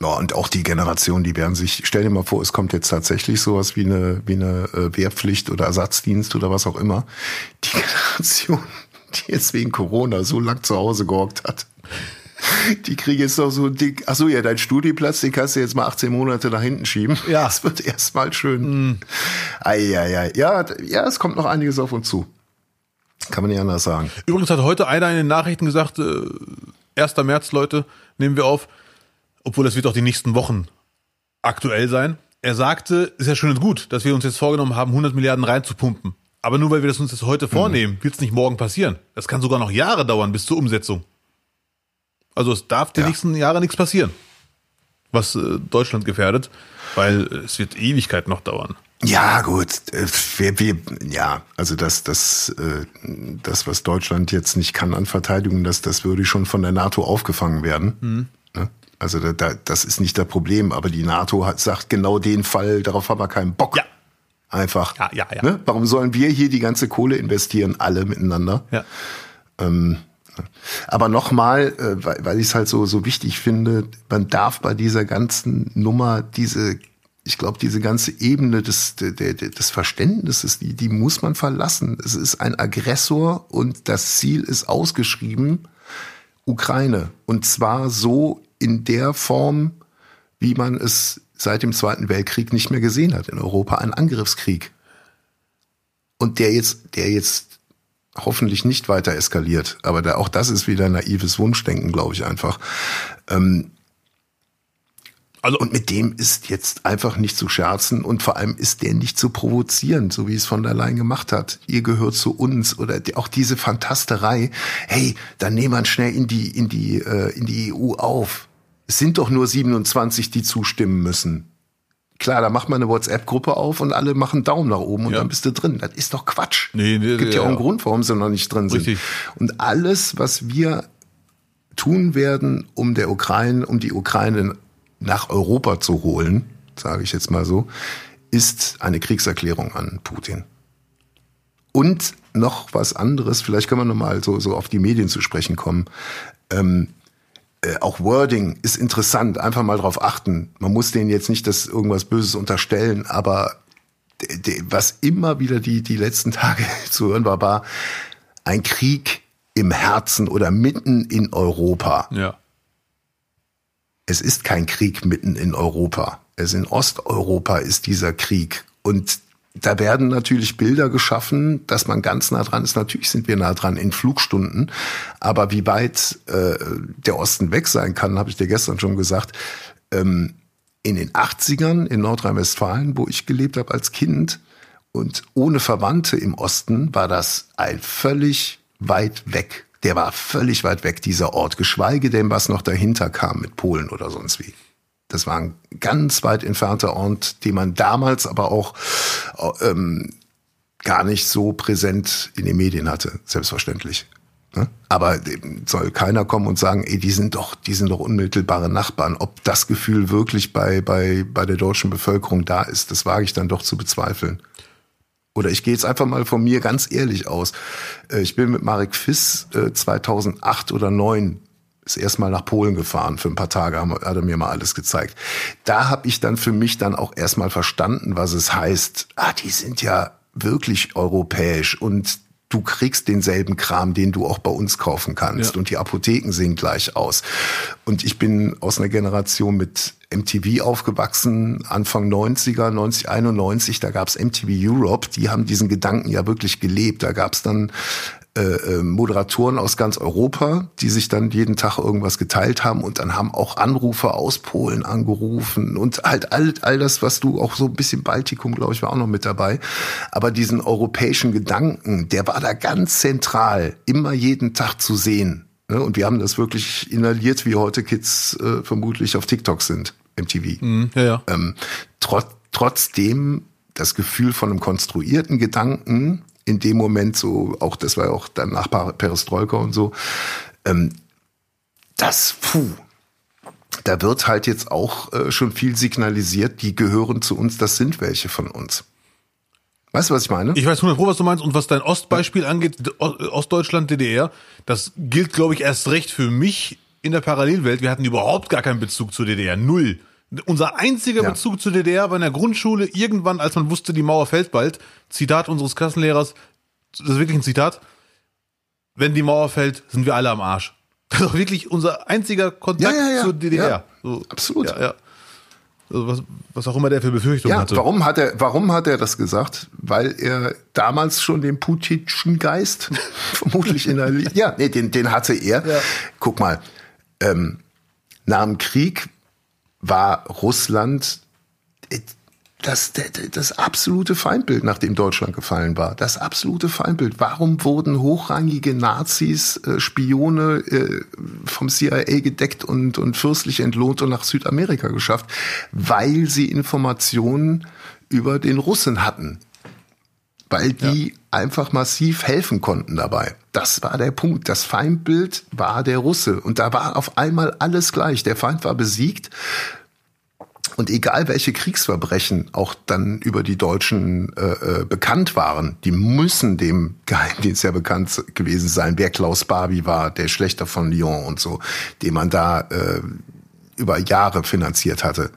Speaker 2: Ja, und auch die Generation, die werden sich, stell dir mal vor, es kommt jetzt tatsächlich sowas wie eine, wie eine äh, Wehrpflicht oder Ersatzdienst oder was auch immer. Die Generation, die jetzt wegen Corona so lang zu Hause gehockt hat, die kriege jetzt noch so dick. Ach so, ja, dein Studieplatz, den kannst du jetzt mal 18 Monate nach hinten schieben.
Speaker 1: Ja.
Speaker 2: Das wird erstmal schön. Mm. Eieiei. Ja, ja, es kommt noch einiges auf uns zu. Kann man nicht anders sagen.
Speaker 1: Übrigens hat heute einer in den Nachrichten gesagt, äh, 1. März, Leute, nehmen wir auf, obwohl es wird auch die nächsten Wochen aktuell sein. Er sagte, ist ja schön und gut, dass wir uns jetzt vorgenommen haben, 100 Milliarden reinzupumpen. Aber nur weil wir das uns jetzt heute mhm. vornehmen, mhm. wird es nicht morgen passieren. Das kann sogar noch Jahre dauern bis zur Umsetzung. Also es darf die ja. nächsten Jahre nichts passieren, was äh, Deutschland gefährdet, weil es wird Ewigkeit noch dauern.
Speaker 2: Ja, gut. Äh, wir, wir, ja, also das, das, äh, das, was Deutschland jetzt nicht kann an Verteidigung, das, das würde schon von der NATO aufgefangen werden. Mhm. Ne? Also da, da, das ist nicht das Problem, aber die NATO hat, sagt genau den Fall, darauf haben wir keinen Bock.
Speaker 1: Ja.
Speaker 2: Einfach.
Speaker 1: Ja, ja, ja.
Speaker 2: Ne? Warum sollen wir hier die ganze Kohle investieren, alle miteinander?
Speaker 1: Ja.
Speaker 2: Ähm, aber nochmal, äh, weil, weil ich es halt so, so wichtig finde, man darf bei dieser ganzen Nummer diese, ich glaube, diese ganze Ebene des, der, des Verständnisses, die, die muss man verlassen. Es ist ein Aggressor und das Ziel ist ausgeschrieben, Ukraine. Und zwar so in der Form, wie man es seit dem Zweiten Weltkrieg nicht mehr gesehen hat in Europa, ein Angriffskrieg. Und der jetzt, der jetzt hoffentlich nicht weiter eskaliert. Aber da, auch das ist wieder naives Wunschdenken, glaube ich einfach. Ähm, also, und mit dem ist jetzt einfach nicht zu scherzen und vor allem ist der nicht zu provozieren, so wie es von der Leyen gemacht hat. Ihr gehört zu uns oder die, auch diese Fantasterei. Hey, dann nehmen wir schnell in die, in die, äh, in die EU auf. Es sind doch nur 27, die zustimmen müssen. Klar, da macht man eine WhatsApp-Gruppe auf und alle machen Daumen nach oben und ja. dann bist du drin. Das ist doch Quatsch.
Speaker 1: Nee, nee,
Speaker 2: Gibt ja, ja auch einen Grund, warum sie noch nicht drin sind. Richtig. Und alles, was wir tun werden, um der Ukraine, um die Ukraine nach Europa zu holen, sage ich jetzt mal so, ist eine Kriegserklärung an Putin. Und noch was anderes, vielleicht können wir nochmal so, so auf die Medien zu sprechen kommen. Ähm, äh, auch Wording ist interessant, einfach mal drauf achten. Man muss denen jetzt nicht das irgendwas Böses unterstellen, aber was immer wieder die, die letzten Tage zu hören war, war ein Krieg im Herzen oder mitten in Europa.
Speaker 1: Ja.
Speaker 2: Es ist kein Krieg mitten in Europa. Es in Osteuropa ist dieser Krieg. Und da werden natürlich Bilder geschaffen, dass man ganz nah dran ist. Natürlich sind wir nah dran in Flugstunden, aber wie weit äh, der Osten weg sein kann, habe ich dir gestern schon gesagt. Ähm, in den 80ern in Nordrhein-Westfalen, wo ich gelebt habe als Kind und ohne Verwandte im Osten, war das ein völlig weit weg. Der war völlig weit weg, dieser Ort, geschweige denn, was noch dahinter kam mit Polen oder sonst wie. Das war ein ganz weit entfernter Ort, den man damals aber auch ähm, gar nicht so präsent in den Medien hatte, selbstverständlich. Ne? Aber soll keiner kommen und sagen, ey, die sind doch, die sind doch unmittelbare Nachbarn. Ob das Gefühl wirklich bei, bei, bei der deutschen Bevölkerung da ist, das wage ich dann doch zu bezweifeln. Oder ich gehe jetzt einfach mal von mir ganz ehrlich aus. Äh, ich bin mit Marek Fiss 2008 äh, oder 2009 ist erstmal nach Polen gefahren. Für ein paar Tage hat er mir mal alles gezeigt. Da habe ich dann für mich dann auch erstmal verstanden, was es heißt. Ah, die sind ja wirklich europäisch und du kriegst denselben Kram, den du auch bei uns kaufen kannst. Ja. Und die Apotheken sehen gleich aus. Und ich bin aus einer Generation mit MTV aufgewachsen, Anfang 90er, 90, 91, da gab's MTV Europe, die haben diesen Gedanken ja wirklich gelebt. Da gab's dann äh, äh, Moderatoren aus ganz Europa, die sich dann jeden Tag irgendwas geteilt haben und dann haben auch Anrufer aus Polen angerufen und halt all, all das, was du auch so ein bisschen Baltikum, glaube ich, war auch noch mit dabei. Aber diesen europäischen Gedanken, der war da ganz zentral, immer jeden Tag zu sehen. Ne? Und wir haben das wirklich inhaliert, wie heute Kids äh, vermutlich auf TikTok sind, MTV.
Speaker 1: Mhm, ja, ja.
Speaker 2: Ähm, trot, trotzdem das Gefühl von einem konstruierten Gedanken, in dem Moment so, auch das war ja auch dann nach Perestroika und so, ähm, das, puh, da wird halt jetzt auch äh, schon viel signalisiert, die gehören zu uns, das sind welche von uns. Weißt du, was ich meine?
Speaker 1: Ich weiß 100 Pro, was du meinst. Und was dein Ostbeispiel angeht, Ostdeutschland, DDR, das gilt, glaube ich, erst recht für mich in der Parallelwelt. Wir hatten überhaupt gar keinen Bezug zur DDR. Null. Unser einziger ja. Bezug zur DDR war in der Grundschule irgendwann, als man wusste, die Mauer fällt bald. Zitat unseres Klassenlehrers, das ist wirklich ein Zitat. Wenn die Mauer fällt, sind wir alle am Arsch. Das ist auch wirklich unser einziger Kontakt ja, ja, zur DDR.
Speaker 2: So, Absolut.
Speaker 1: Ja, ja. Also was, was auch immer der für Befürchtungen ja, hatte.
Speaker 2: Warum hat er, warum hat er das gesagt? Weil er damals schon den Putinschen Geist vermutlich in der, ja, nee, den, den hatte er. Ja. Guck mal, ähm, nach dem Krieg war Russland das, das, absolute Feindbild, nachdem Deutschland gefallen war. Das absolute Feindbild. Warum wurden hochrangige Nazis, äh, Spione äh, vom CIA gedeckt und, und fürstlich entlohnt und nach Südamerika geschafft? Weil sie Informationen über den Russen hatten. Weil die ja. einfach massiv helfen konnten dabei. Das war der Punkt. Das Feindbild war der Russe. Und da war auf einmal alles gleich. Der Feind war besiegt. Und egal welche Kriegsverbrechen auch dann über die Deutschen äh, äh, bekannt waren, die müssen dem Geheimdienst ja bekannt gewesen sein, wer Klaus Barbie war, der Schlechter von Lyon und so, den man da äh, über Jahre finanziert hatte.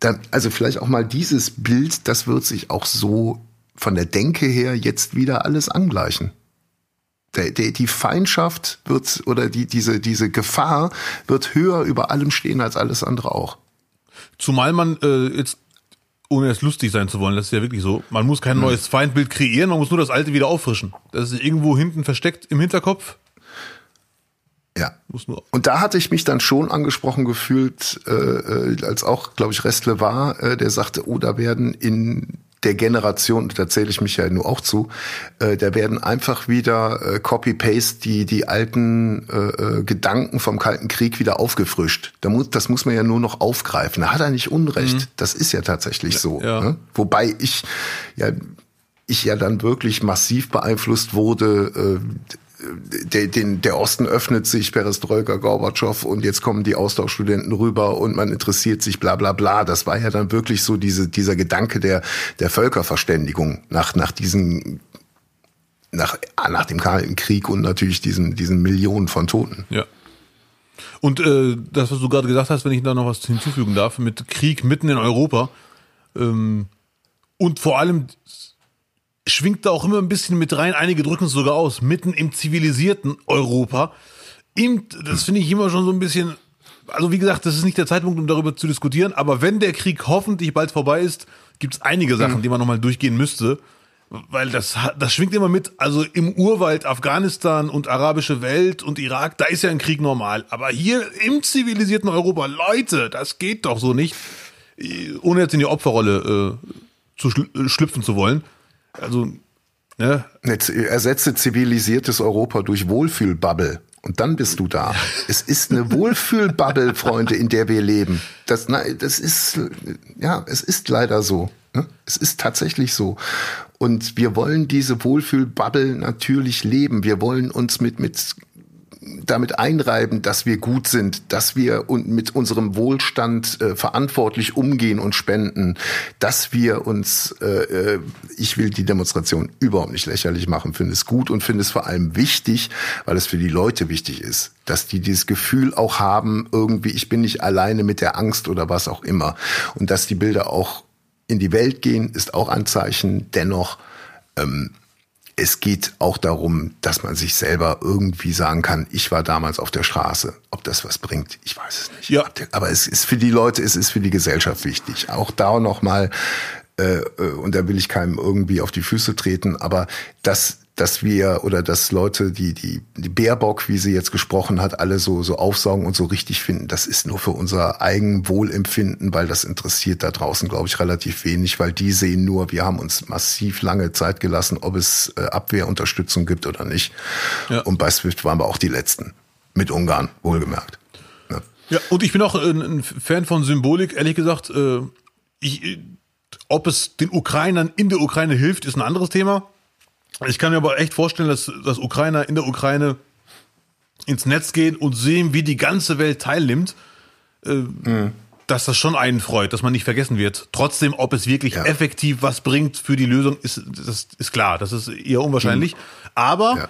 Speaker 2: Dann, also vielleicht auch mal dieses Bild, das wird sich auch so von der Denke her jetzt wieder alles angleichen. Die Feindschaft wird oder die, diese, diese Gefahr wird höher über allem stehen als alles andere auch.
Speaker 1: Zumal man äh, jetzt, ohne jetzt lustig sein zu wollen, das ist ja wirklich so, man muss kein neues Feindbild kreieren, man muss nur das alte wieder auffrischen. Das ist irgendwo hinten versteckt im Hinterkopf.
Speaker 2: Ja. Und da hatte ich mich dann schon angesprochen gefühlt, äh, äh als auch, glaube ich, Restle war, äh, der sagte, oh, da werden in der Generation, da zähle ich mich ja nur auch zu, äh, da werden einfach wieder äh, Copy-Paste die, die alten äh, äh, Gedanken vom Kalten Krieg wieder aufgefrischt. Da muss, das muss man ja nur noch aufgreifen. Da hat er nicht Unrecht. Mhm. Das ist ja tatsächlich ja, so. Ja. Ne? Wobei ich ja ich ja dann wirklich massiv beeinflusst wurde, äh, der, den, der Osten öffnet sich, Perestroika, Gorbatschow und jetzt kommen die Austauschstudenten rüber und man interessiert sich, bla bla bla. Das war ja dann wirklich so diese, dieser Gedanke der, der Völkerverständigung nach, nach diesen nach, nach dem Kalten Krieg und natürlich diesen, diesen Millionen von Toten.
Speaker 1: Ja. Und äh, das, was du gerade gesagt hast, wenn ich da noch was hinzufügen darf, mit Krieg mitten in Europa, ähm, Und vor allem schwingt da auch immer ein bisschen mit rein, einige drücken es sogar aus, mitten im zivilisierten Europa. Im, das finde ich immer schon so ein bisschen, also wie gesagt, das ist nicht der Zeitpunkt, um darüber zu diskutieren, aber wenn der Krieg hoffentlich bald vorbei ist, gibt es einige Sachen, die man nochmal durchgehen müsste. Weil das, das schwingt immer mit, also im Urwald Afghanistan und arabische Welt und Irak, da ist ja ein Krieg normal. Aber hier im zivilisierten Europa, Leute, das geht doch so nicht. Ohne jetzt in die Opferrolle äh, zu schl schlüpfen zu wollen. Also, ne?
Speaker 2: Jetzt ersetze zivilisiertes Europa durch Wohlfühlbubble. Und dann bist du da. Es ist eine Wohlfühlbubble, Freunde, in der wir leben. Das, na, das ist, ja, es ist leider so. Ne? Es ist tatsächlich so. Und wir wollen diese Wohlfühlbubble natürlich leben. Wir wollen uns mit, mit damit einreiben, dass wir gut sind, dass wir mit unserem Wohlstand äh, verantwortlich umgehen und spenden, dass wir uns, äh, äh, ich will die Demonstration überhaupt nicht lächerlich machen, finde es gut und finde es vor allem wichtig, weil es für die Leute wichtig ist, dass die dieses Gefühl auch haben, irgendwie, ich bin nicht alleine mit der Angst oder was auch immer. Und dass die Bilder auch in die Welt gehen, ist auch ein Zeichen. Dennoch, ähm, es geht auch darum, dass man sich selber irgendwie sagen kann, ich war damals auf der Straße. Ob das was bringt, ich weiß es nicht.
Speaker 1: Ja.
Speaker 2: Aber es ist für die Leute, es ist für die Gesellschaft wichtig. Auch da nochmal, äh, äh, und da will ich keinem irgendwie auf die Füße treten, aber das dass wir oder dass Leute, die, die, die Baerbock, wie sie jetzt gesprochen hat, alle so, so aufsaugen und so richtig finden, das ist nur für unser eigen Wohlempfinden, weil das interessiert da draußen, glaube ich, relativ wenig, weil die sehen nur, wir haben uns massiv lange Zeit gelassen, ob es äh, Abwehrunterstützung gibt oder nicht. Ja. Und bei SWIFT waren wir auch die Letzten. Mit Ungarn, wohlgemerkt.
Speaker 1: Ja, ja und ich bin auch ein, ein Fan von Symbolik, ehrlich gesagt. Äh, ich, ob es den Ukrainern in der Ukraine hilft, ist ein anderes Thema. Ich kann mir aber echt vorstellen, dass, dass Ukrainer in der Ukraine ins Netz gehen und sehen, wie die ganze Welt teilnimmt, äh, mhm. dass das schon einen freut, dass man nicht vergessen wird. Trotzdem, ob es wirklich ja. effektiv was bringt für die Lösung, ist, das ist klar. Das ist eher unwahrscheinlich. Mhm. Aber ja.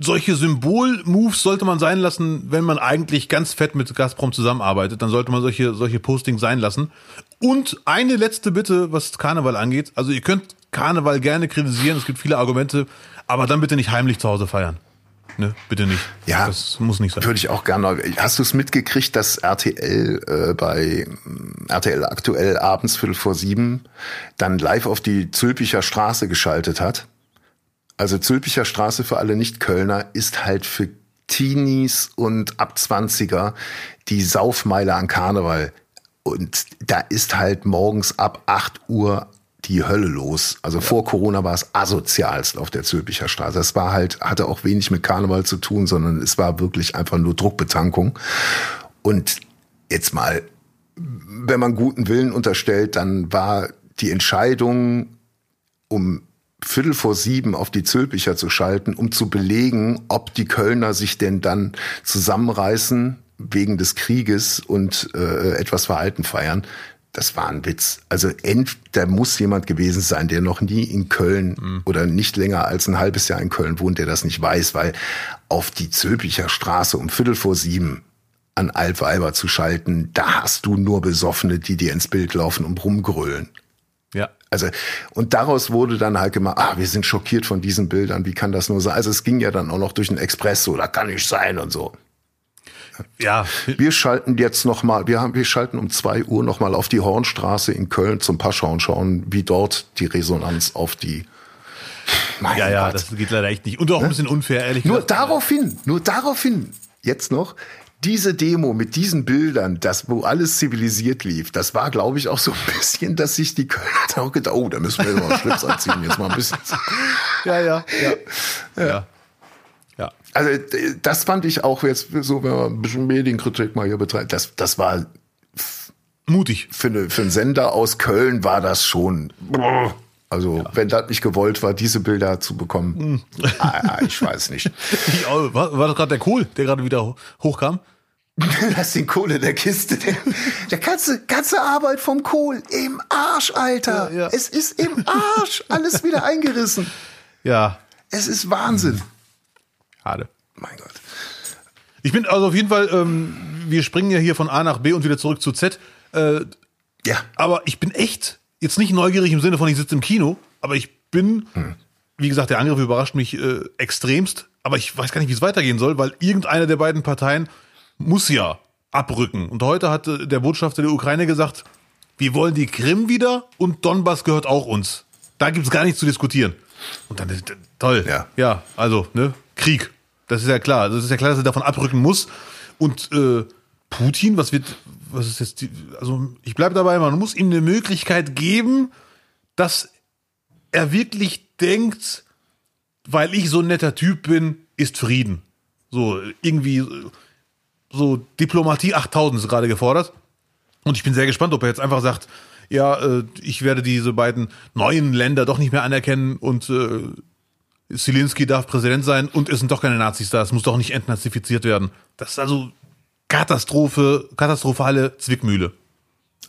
Speaker 1: solche Symbol-Moves sollte man sein lassen, wenn man eigentlich ganz fett mit Gazprom zusammenarbeitet. Dann sollte man solche, solche Postings sein lassen. Und eine letzte Bitte, was Karneval angeht. Also ihr könnt Karneval gerne kritisieren, es gibt viele Argumente, aber dann bitte nicht heimlich zu Hause feiern. Ne, bitte nicht.
Speaker 2: Ja, das muss nicht sein. Würde ich auch gerne. Hast du es mitgekriegt, dass RTL äh, bei mm, RTL aktuell abends Viertel vor sieben dann live auf die Zülpicher Straße geschaltet hat? Also Zülpicher Straße für alle Nicht-Kölner ist halt für Teenies und Abzwanziger die Saufmeile an Karneval. Und da ist halt morgens ab 8 Uhr die Hölle los. Also ja. vor Corona war es asozialst auf der Zülpicher Straße. Es war halt, hatte auch wenig mit Karneval zu tun, sondern es war wirklich einfach nur Druckbetankung. Und jetzt mal, wenn man guten Willen unterstellt, dann war die Entscheidung, um Viertel vor sieben auf die Zülpicher zu schalten, um zu belegen, ob die Kölner sich denn dann zusammenreißen wegen des Krieges und äh, etwas Verhalten feiern das war ein Witz. Also ent, da muss jemand gewesen sein, der noch nie in Köln mhm. oder nicht länger als ein halbes Jahr in Köln wohnt, der das nicht weiß, weil auf die Zülpicher Straße um Viertel vor sieben an Altweiber zu schalten, da hast du nur Besoffene, die dir ins Bild laufen und rumgrölen. Ja. Also, und daraus wurde dann halt gemacht, ah, wir sind schockiert von diesen Bildern, wie kann das nur sein? Also es ging ja dann auch noch durch den Express so, da kann nicht sein und so. Ja. Wir schalten jetzt noch mal, wir haben, wir schalten um zwei Uhr noch mal auf die Hornstraße in Köln zum Paschau und schauen, wie dort die Resonanz auf die
Speaker 1: mein ja, ja, Gott. das geht leider echt nicht. Und auch ein ne? bisschen unfair, ehrlich
Speaker 2: nur gesagt. Nur daraufhin, nur daraufhin, jetzt noch, diese Demo mit diesen Bildern, das, wo alles zivilisiert lief, das war, glaube ich, auch so ein bisschen, dass sich die Kölner da auch gedacht, oh, da müssen wir mal einen Schlips anziehen, jetzt mal ein bisschen.
Speaker 1: ja, ja, ja. ja. ja.
Speaker 2: Also das fand ich auch jetzt so, wenn man ein bisschen Medienkritik mal hier betreibt, das, das war
Speaker 1: mutig.
Speaker 2: Für, eine, für einen Sender aus Köln war das schon. Also, ja. wenn das nicht gewollt war, diese Bilder zu bekommen, hm. ah, ich weiß nicht.
Speaker 1: war, war das gerade der Kohl, der gerade wieder hochkam?
Speaker 2: Lass den Kohl in der Kiste. Der, der ganze, ganze Arbeit vom Kohl im Arsch, Alter. Ja, ja. Es ist im Arsch. Alles wieder eingerissen.
Speaker 1: Ja.
Speaker 2: Es ist Wahnsinn.
Speaker 1: Schade.
Speaker 2: Mein Gott.
Speaker 1: Ich bin also auf jeden Fall, ähm, wir springen ja hier von A nach B und wieder zurück zu Z. Äh, ja. Aber ich bin echt jetzt nicht neugierig im Sinne von, ich sitze im Kino, aber ich bin, hm. wie gesagt, der Angriff überrascht mich äh, extremst, aber ich weiß gar nicht, wie es weitergehen soll, weil irgendeine der beiden Parteien muss ja abrücken. Und heute hat äh, der Botschafter der Ukraine gesagt, wir wollen die Krim wieder und Donbass gehört auch uns. Da gibt es gar nichts zu diskutieren. Und dann, toll. Ja. ja, also, ne, Krieg. Das ist ja klar. Das ist ja klar, dass er davon abrücken muss. Und äh, Putin, was wird, was ist jetzt die, also ich bleibe dabei, man muss ihm eine Möglichkeit geben, dass er wirklich denkt, weil ich so ein netter Typ bin, ist Frieden. So, irgendwie, so Diplomatie 8000 ist gerade gefordert. Und ich bin sehr gespannt, ob er jetzt einfach sagt, ja, äh, ich werde diese beiden neuen Länder doch nicht mehr anerkennen und äh, Zelensky darf Präsident sein und es sind doch keine Nazis da, es muss doch nicht entnazifiziert werden. Das ist also Katastrophe, katastrophale Zwickmühle.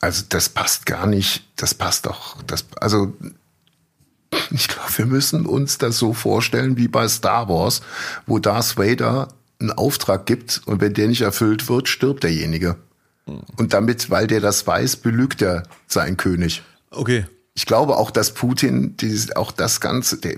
Speaker 2: Also das passt gar nicht, das passt doch, das, also ich glaube, wir müssen uns das so vorstellen wie bei Star Wars, wo Darth Vader einen Auftrag gibt und wenn der nicht erfüllt wird, stirbt derjenige. Und damit, weil der das weiß, belügt er seinen König.
Speaker 1: Okay.
Speaker 2: Ich glaube auch, dass Putin dieses, auch das Ganze, der,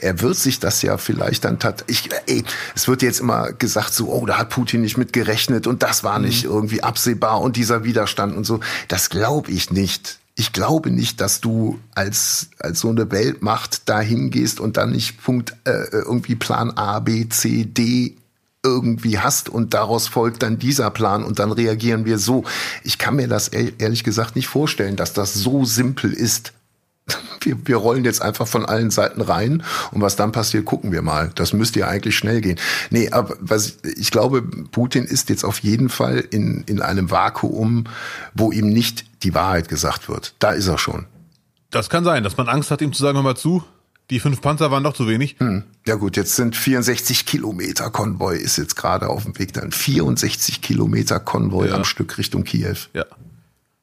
Speaker 2: er wird sich das ja vielleicht dann tat. Ich, ey, es wird jetzt immer gesagt so, oh, da hat Putin nicht mit gerechnet und das war nicht mhm. irgendwie absehbar und dieser Widerstand und so. Das glaube ich nicht. Ich glaube nicht, dass du als als so eine Weltmacht dahin gehst und dann nicht Punkt äh, irgendwie Plan A, B, C, D irgendwie hast und daraus folgt dann dieser Plan und dann reagieren wir so. Ich kann mir das ehrlich gesagt nicht vorstellen, dass das so simpel ist. Wir, wir rollen jetzt einfach von allen Seiten rein und was dann passiert, gucken wir mal. Das müsste ja eigentlich schnell gehen. Nee, aber was, ich glaube, Putin ist jetzt auf jeden Fall in, in einem Vakuum, wo ihm nicht die Wahrheit gesagt wird. Da ist er schon.
Speaker 1: Das kann sein, dass man Angst hat, ihm zu sagen, hör mal zu, die fünf Panzer waren doch zu wenig. Hm.
Speaker 2: Ja gut, jetzt sind 64 Kilometer Konvoi ist jetzt gerade auf dem Weg dann. 64 Kilometer Konvoi ja. am Stück Richtung Kiew.
Speaker 1: Ja.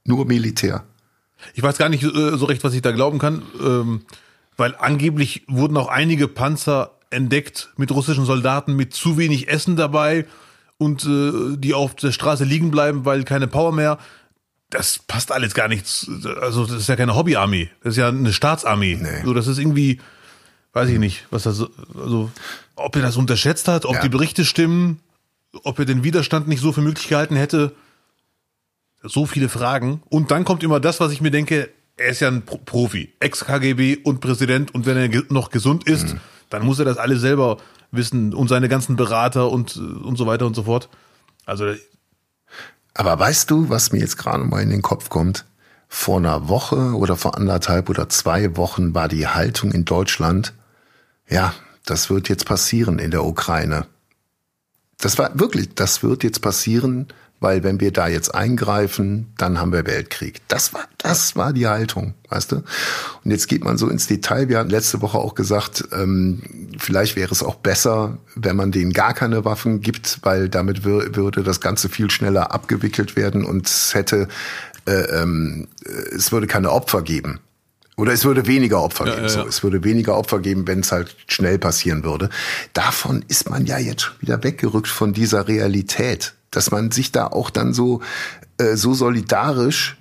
Speaker 2: Nur Militär.
Speaker 1: Ich weiß gar nicht äh, so recht, was ich da glauben kann, ähm, weil angeblich wurden auch einige Panzer entdeckt mit russischen Soldaten mit zu wenig Essen dabei und äh, die auf der Straße liegen bleiben, weil keine Power mehr das passt alles gar nichts. Also, das ist ja keine Hobbyarmee. Das ist ja eine Staatsarmee. Nee. So, das ist irgendwie, weiß ich nicht, was das, also, ob er das unterschätzt hat, ob ja. die Berichte stimmen, ob er den Widerstand nicht so für möglich gehalten hätte. So viele Fragen. Und dann kommt immer das, was ich mir denke, er ist ja ein Profi, Ex-KGB und Präsident und wenn er noch gesund ist, mhm. dann muss er das alles selber wissen und seine ganzen Berater und, und so weiter und so fort. Also.
Speaker 2: Aber weißt du, was mir jetzt gerade mal in den Kopf kommt? Vor einer Woche oder vor anderthalb oder zwei Wochen war die Haltung in Deutschland, ja, das wird jetzt passieren in der Ukraine. Das war wirklich, das wird jetzt passieren, weil wenn wir da jetzt eingreifen, dann haben wir Weltkrieg. Das war, das war die Haltung, weißt du? Und jetzt geht man so ins Detail. Wir hatten letzte Woche auch gesagt, ähm, vielleicht wäre es auch besser, wenn man denen gar keine Waffen gibt, weil damit würde das Ganze viel schneller abgewickelt werden und es hätte, äh, ähm, es würde keine Opfer geben. Oder es würde weniger Opfer geben. Ja, ja, ja. So, es würde weniger Opfer geben, wenn es halt schnell passieren würde. Davon ist man ja jetzt wieder weggerückt von dieser Realität, dass man sich da auch dann so äh, so solidarisch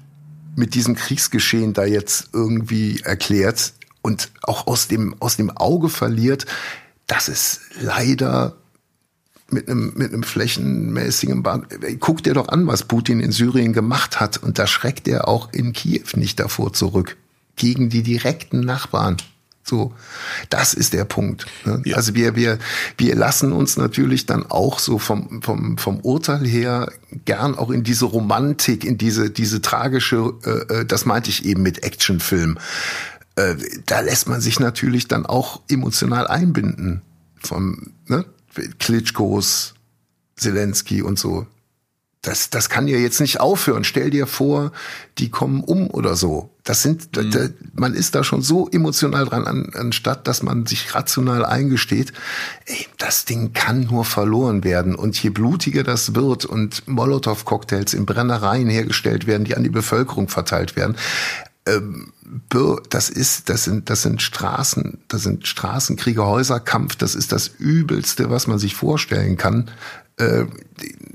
Speaker 2: mit diesem Kriegsgeschehen da jetzt irgendwie erklärt und auch aus dem aus dem Auge verliert, dass es leider mit einem, mit einem flächenmäßigen Bahn. Guck dir doch an, was Putin in Syrien gemacht hat. Und da schreckt er auch in Kiew nicht davor zurück gegen die direkten Nachbarn. So, das ist der Punkt. Ne? Ja. Also wir, wir, wir lassen uns natürlich dann auch so vom, vom, vom Urteil her gern auch in diese Romantik, in diese, diese tragische, äh, äh das meinte ich eben mit Actionfilm. Äh, da lässt man sich natürlich dann auch emotional einbinden. Vom, ne? Klitschkos, Zelensky und so das, das kann ja jetzt nicht aufhören. Stell dir vor, die kommen um oder so. Das sind, mhm. da, man ist da schon so emotional dran, an, anstatt dass man sich rational eingesteht, ey, das Ding kann nur verloren werden. Und je blutiger das wird und Molotow-Cocktails in Brennereien hergestellt werden, die an die Bevölkerung verteilt werden, ähm, das ist, das sind, das sind Straßen, das sind Straßenkriege, Häuserkampf, das ist das Übelste, was man sich vorstellen kann. Äh,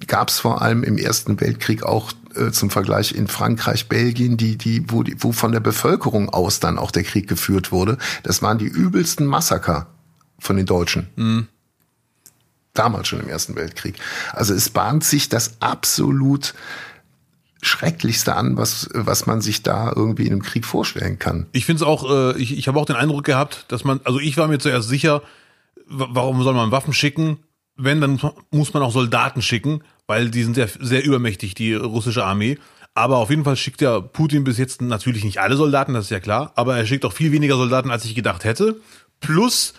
Speaker 2: Gab es vor allem im Ersten Weltkrieg auch äh, zum Vergleich in Frankreich, Belgien, die, die, wo, die, wo von der Bevölkerung aus dann auch der Krieg geführt wurde. Das waren die übelsten Massaker von den Deutschen. Mhm. Damals schon im Ersten Weltkrieg. Also es bahnt sich das absolut Schrecklichste an, was, was man sich da irgendwie in einem Krieg vorstellen kann.
Speaker 1: Ich finde es auch, äh, ich, ich habe auch den Eindruck gehabt, dass man, also ich war mir zuerst sicher, warum soll man Waffen schicken? Wenn, dann muss man auch Soldaten schicken, weil die sind sehr, sehr übermächtig, die russische Armee. Aber auf jeden Fall schickt ja Putin bis jetzt natürlich nicht alle Soldaten, das ist ja klar, aber er schickt auch viel weniger Soldaten, als ich gedacht hätte. Plus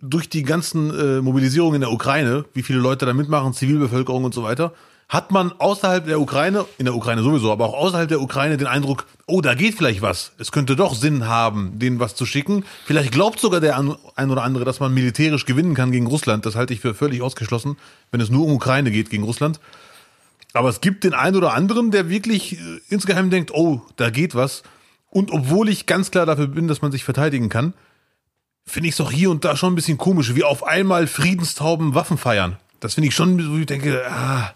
Speaker 1: durch die ganzen äh, Mobilisierungen in der Ukraine, wie viele Leute da mitmachen, Zivilbevölkerung und so weiter, hat man außerhalb der Ukraine, in der Ukraine sowieso, aber auch außerhalb der Ukraine den Eindruck, oh, da geht vielleicht was. Es könnte doch Sinn haben, denen was zu schicken. Vielleicht glaubt sogar der ein oder andere, dass man militärisch gewinnen kann gegen Russland. Das halte ich für völlig ausgeschlossen, wenn es nur um Ukraine geht gegen Russland. Aber es gibt den einen oder anderen, der wirklich äh, insgeheim denkt, oh, da geht was. Und obwohl ich ganz klar dafür bin, dass man sich verteidigen kann, finde ich es doch hier und da schon ein bisschen komisch, wie auf einmal Friedenstauben Waffen feiern. Das finde ich schon, wo ich denke, ah,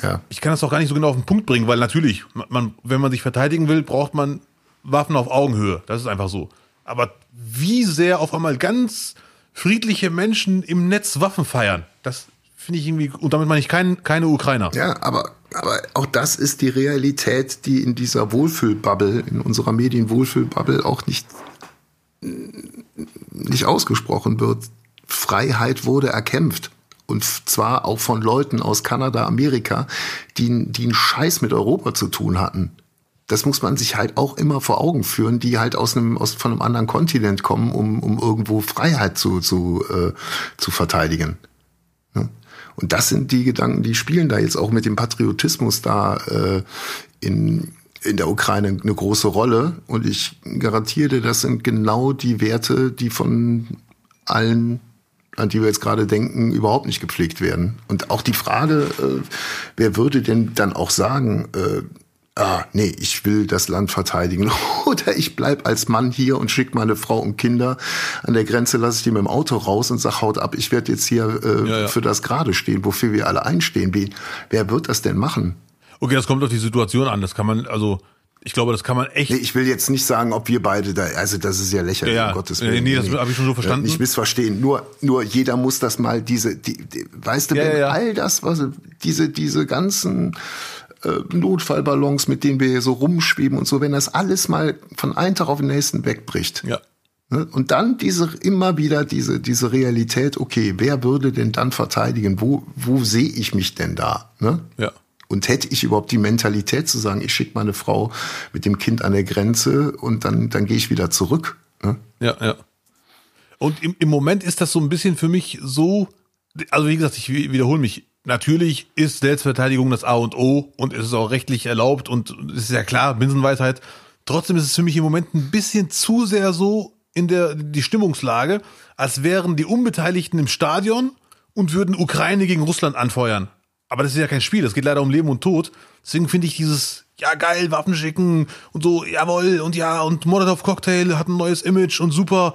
Speaker 1: ja. Ich kann das auch gar nicht so genau auf den Punkt bringen, weil natürlich, man, wenn man sich verteidigen will, braucht man Waffen auf Augenhöhe. Das ist einfach so. Aber wie sehr auf einmal ganz friedliche Menschen im Netz Waffen feiern, das finde ich irgendwie, und damit meine ich kein, keine Ukrainer.
Speaker 2: Ja, aber, aber auch das ist die Realität, die in dieser Wohlfühlbubble, in unserer Medienwohlfühlbubble auch nicht, nicht ausgesprochen wird. Freiheit wurde erkämpft. Und zwar auch von Leuten aus Kanada, Amerika, die, die einen Scheiß mit Europa zu tun hatten. Das muss man sich halt auch immer vor Augen führen, die halt aus einem, aus, von einem anderen Kontinent kommen, um, um irgendwo Freiheit zu, zu, äh, zu verteidigen. Ne? Und das sind die Gedanken, die spielen da jetzt auch mit dem Patriotismus da äh, in, in der Ukraine eine große Rolle. Und ich garantiere dir, das sind genau die Werte, die von allen an die wir jetzt gerade denken, überhaupt nicht gepflegt werden. Und auch die Frage, äh, wer würde denn dann auch sagen, äh, ah, nee, ich will das Land verteidigen. Oder ich bleib als Mann hier und schick meine Frau und Kinder. An der Grenze lasse ich die mit dem Auto raus und sag, haut ab, ich werde jetzt hier äh, ja, ja. für das gerade stehen, wofür wir alle einstehen. Wie, wer wird das denn machen?
Speaker 1: Okay, das kommt auf die Situation an. Das kann man, also ich glaube, das kann man echt.
Speaker 2: Nee, ich will jetzt nicht sagen, ob wir beide da, also das ist ja lächerlich,
Speaker 1: ja, um Gottes Willen. Nee, das nee, habe ich schon so verstanden.
Speaker 2: Nicht missverstehen. Nur, nur jeder muss das mal diese, die, die, weißt du, ja, wenn ja. all das, was diese, diese ganzen äh, Notfallballons, mit denen wir hier so rumschweben und so, wenn das alles mal von einem Tag auf den nächsten wegbricht.
Speaker 1: Ja.
Speaker 2: Ne, und dann diese immer wieder diese diese Realität. Okay, wer würde denn dann verteidigen? Wo wo sehe ich mich denn da? Ne?
Speaker 1: Ja.
Speaker 2: Und hätte ich überhaupt die Mentalität zu sagen, ich schicke meine Frau mit dem Kind an der Grenze und dann, dann gehe ich wieder zurück. Ne?
Speaker 1: Ja, ja. Und im, im Moment ist das so ein bisschen für mich so, also wie gesagt, ich wiederhole mich, natürlich ist Selbstverteidigung das A und O und es ist auch rechtlich erlaubt und es ist ja klar, Binsenweisheit. Trotzdem ist es für mich im Moment ein bisschen zu sehr so in der die Stimmungslage, als wären die Unbeteiligten im Stadion und würden Ukraine gegen Russland anfeuern. Aber das ist ja kein Spiel, es geht leider um Leben und Tod. Deswegen finde ich dieses, ja geil, Waffen schicken und so, jawohl, und ja, und Molotov Cocktail hat ein neues Image und super.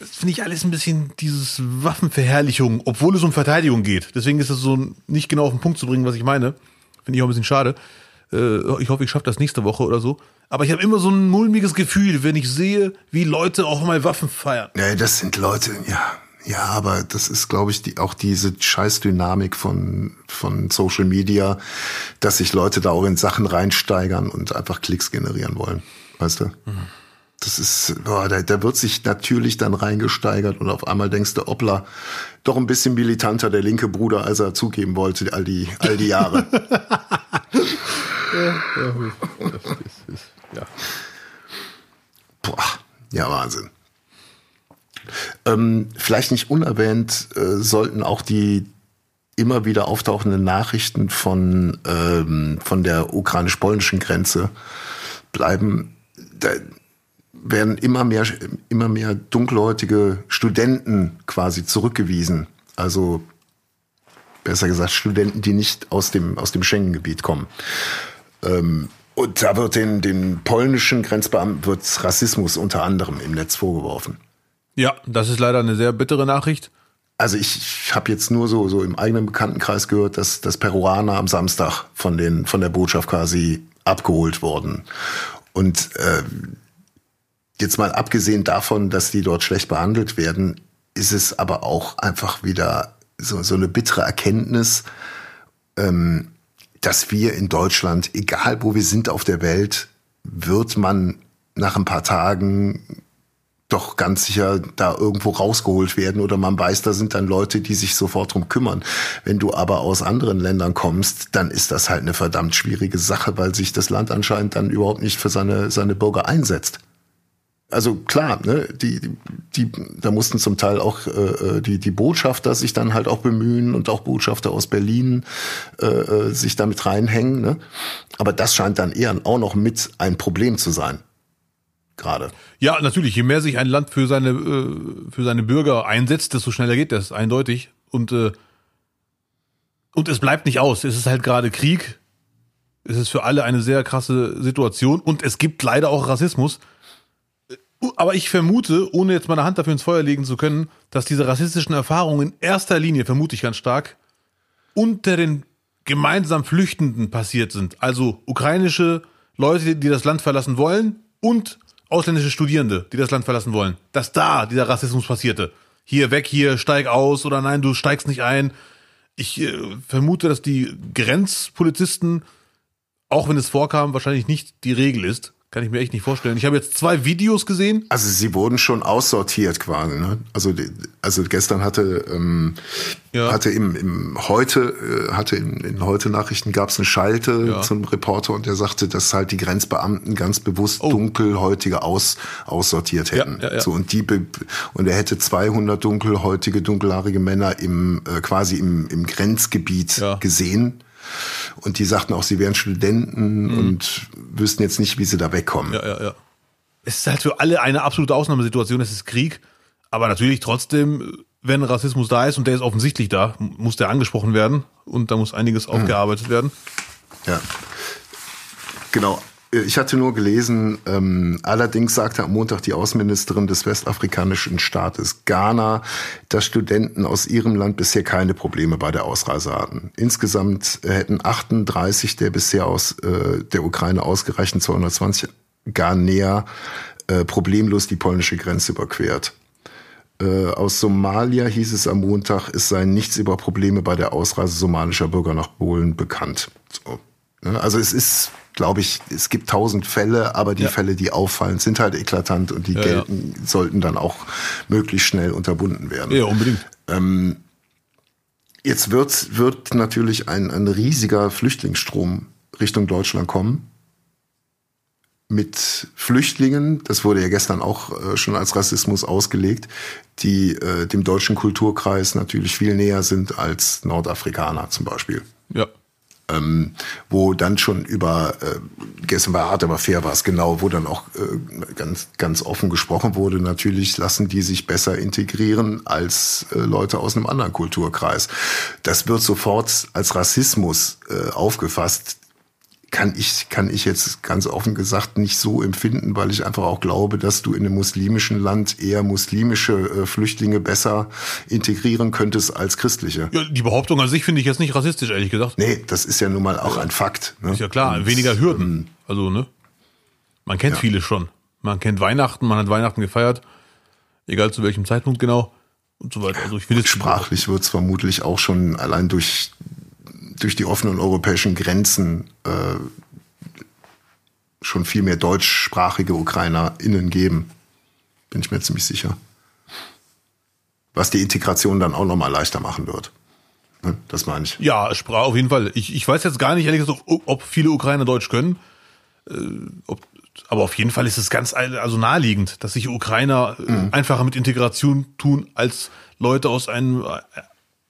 Speaker 1: Das finde ich alles ein bisschen dieses Waffenverherrlichung, obwohl es um Verteidigung geht. Deswegen ist es so nicht genau auf den Punkt zu bringen, was ich meine. Finde ich auch ein bisschen schade. Äh, ich hoffe, ich schaffe das nächste Woche oder so. Aber ich habe immer so ein mulmiges Gefühl, wenn ich sehe, wie Leute auch mal Waffen feiern.
Speaker 2: Ja, das sind Leute, ja, ja, aber das ist, glaube ich, die, auch diese Scheißdynamik von, von Social Media, dass sich Leute da auch in Sachen reinsteigern und einfach Klicks generieren wollen. Weißt du? Mhm. Das ist, boah, da, da wird sich natürlich dann reingesteigert und auf einmal denkst du, Oppla, doch ein bisschen militanter der linke Bruder, als er zugeben wollte, all die, all die Jahre. ja, ja, das ist, ja. Boah, ja, Wahnsinn. Ähm, vielleicht nicht unerwähnt äh, sollten auch die immer wieder auftauchenden Nachrichten von, ähm, von der ukrainisch-polnischen Grenze bleiben. Da werden immer mehr, immer mehr dunkelhäutige Studenten quasi zurückgewiesen. Also besser gesagt Studenten, die nicht aus dem, aus dem Schengen-Gebiet kommen. Ähm, Und da wird den, den polnischen Grenzbeamten wird Rassismus unter anderem im Netz vorgeworfen.
Speaker 1: Ja, das ist leider eine sehr bittere Nachricht.
Speaker 2: Also ich, ich habe jetzt nur so, so im eigenen Bekanntenkreis gehört, dass, dass Peruaner am Samstag von, den, von der Botschaft quasi abgeholt wurden. Und äh, jetzt mal abgesehen davon, dass die dort schlecht behandelt werden, ist es aber auch einfach wieder so, so eine bittere Erkenntnis, ähm, dass wir in Deutschland, egal wo wir sind auf der Welt, wird man nach ein paar Tagen doch ganz sicher da irgendwo rausgeholt werden oder man weiß, da sind dann Leute, die sich sofort drum kümmern. Wenn du aber aus anderen Ländern kommst, dann ist das halt eine verdammt schwierige Sache, weil sich das Land anscheinend dann überhaupt nicht für seine, seine Bürger einsetzt. Also klar, ne, die, die, da mussten zum Teil auch äh, die, die Botschafter sich dann halt auch bemühen und auch Botschafter aus Berlin äh, äh sich damit reinhängen. Ne? Aber das scheint dann eher auch noch mit ein Problem zu sein gerade.
Speaker 1: Ja, natürlich. Je mehr sich ein Land für seine, äh, für seine Bürger einsetzt, desto schneller geht das, eindeutig. Und, äh, und es bleibt nicht aus. Es ist halt gerade Krieg. Es ist für alle eine sehr krasse Situation. Und es gibt leider auch Rassismus. Aber ich vermute, ohne jetzt meine Hand dafür ins Feuer legen zu können, dass diese rassistischen Erfahrungen in erster Linie, vermute ich ganz stark, unter den gemeinsam Flüchtenden passiert sind. Also ukrainische Leute, die das Land verlassen wollen und ausländische Studierende, die das Land verlassen wollen, dass da dieser Rassismus passierte. Hier weg, hier, steig aus oder nein, du steigst nicht ein. Ich äh, vermute, dass die Grenzpolizisten, auch wenn es vorkam, wahrscheinlich nicht die Regel ist. Kann ich mir echt nicht vorstellen. Ich habe jetzt zwei Videos gesehen.
Speaker 2: Also sie wurden schon aussortiert quasi. Ne? Also also gestern hatte ähm, ja. hatte im, im heute äh, hatte in, in heute Nachrichten gab es eine Schalte ja. zum Reporter und der sagte, dass halt die Grenzbeamten ganz bewusst oh. dunkelhäutige aus aussortiert hätten. Ja, so und die und er hätte 200 dunkelhäutige dunkelhaarige Männer im äh, quasi im, im Grenzgebiet gesehen und die sagten auch, sie wären Studenten mhm. und wüssten jetzt nicht, wie sie da wegkommen.
Speaker 1: Ja, ja, ja. Es ist halt für alle eine absolute Ausnahmesituation, es ist Krieg. Aber natürlich trotzdem, wenn Rassismus da ist und der ist offensichtlich da, muss der angesprochen werden und da muss einiges mhm. aufgearbeitet werden.
Speaker 2: Ja. Genau. Ich hatte nur gelesen, ähm, allerdings sagte am Montag die Außenministerin des westafrikanischen Staates Ghana, dass Studenten aus ihrem Land bisher keine Probleme bei der Ausreise hatten. Insgesamt hätten 38 der bisher aus äh, der Ukraine ausgereichten 220 Ghanäer äh, problemlos die polnische Grenze überquert. Äh, aus Somalia hieß es am Montag, es seien nichts über Probleme bei der Ausreise somalischer Bürger nach Polen bekannt. So. Ne? Also es ist glaube ich, es gibt tausend Fälle, aber die ja. Fälle, die auffallen, sind halt eklatant und die ja, gelten, ja. sollten dann auch möglichst schnell unterbunden werden.
Speaker 1: Ja, unbedingt.
Speaker 2: Ähm, jetzt wird, wird natürlich ein, ein riesiger Flüchtlingsstrom Richtung Deutschland kommen. Mit Flüchtlingen, das wurde ja gestern auch äh, schon als Rassismus ausgelegt, die äh, dem deutschen Kulturkreis natürlich viel näher sind als Nordafrikaner zum Beispiel.
Speaker 1: Ja
Speaker 2: ähm, wo dann schon über, äh, gestern war hart, aber fair war es genau, wo dann auch äh, ganz, ganz offen gesprochen wurde, natürlich lassen die sich besser integrieren als äh, Leute aus einem anderen Kulturkreis. Das wird sofort als Rassismus äh, aufgefasst kann ich, kann ich jetzt ganz offen gesagt nicht so empfinden, weil ich einfach auch glaube, dass du in einem muslimischen Land eher muslimische äh, Flüchtlinge besser integrieren könntest als christliche.
Speaker 1: Ja, die Behauptung an sich finde ich jetzt nicht rassistisch, ehrlich gesagt.
Speaker 2: Nee, das ist ja nun mal auch ein Fakt.
Speaker 1: Ne? Ist ja klar, Und, weniger Hürden. Ähm, also, ne? Man kennt ja. viele schon. Man kennt Weihnachten, man hat Weihnachten gefeiert, egal zu welchem Zeitpunkt genau und so weiter. Also ich
Speaker 2: sprachlich wird es vermutlich auch schon allein durch durch die offenen europäischen Grenzen äh, schon viel mehr deutschsprachige UkrainerInnen geben. Bin ich mir ziemlich sicher. Was die Integration dann auch nochmal leichter machen wird. Ne, das meine ich.
Speaker 1: Ja, Sprache auf jeden Fall. Ich, ich weiß jetzt gar nicht, ehrlich gesagt, ob viele Ukrainer Deutsch können. Äh, ob, aber auf jeden Fall ist es ganz also naheliegend, dass sich Ukrainer äh, mhm. einfacher mit Integration tun als Leute aus einem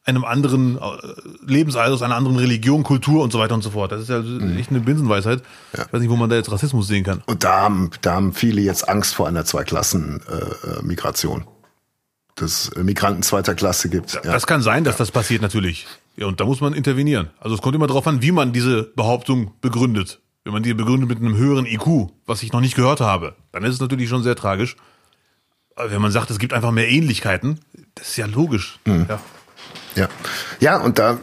Speaker 1: einem anderen äh, Lebensalter, aus einer anderen Religion, Kultur und so weiter und so fort. Das ist ja mhm. echt eine Binsenweisheit. Ja. Ich weiß nicht, wo man da jetzt Rassismus sehen kann.
Speaker 2: Und da haben, da haben viele jetzt Angst vor einer Zweiklassen-Migration. Äh, dass es Migranten zweiter Klasse gibt.
Speaker 1: Ja. Das kann sein, dass ja. das passiert natürlich. Ja, und da muss man intervenieren. Also es kommt immer darauf an, wie man diese Behauptung begründet. wenn man die begründet mit einem höheren IQ, was ich noch nicht gehört habe, dann ist es natürlich schon sehr tragisch. Aber wenn man sagt, es gibt einfach mehr Ähnlichkeiten, das ist ja logisch. Mhm. Ja.
Speaker 2: Ja. Ja, und da,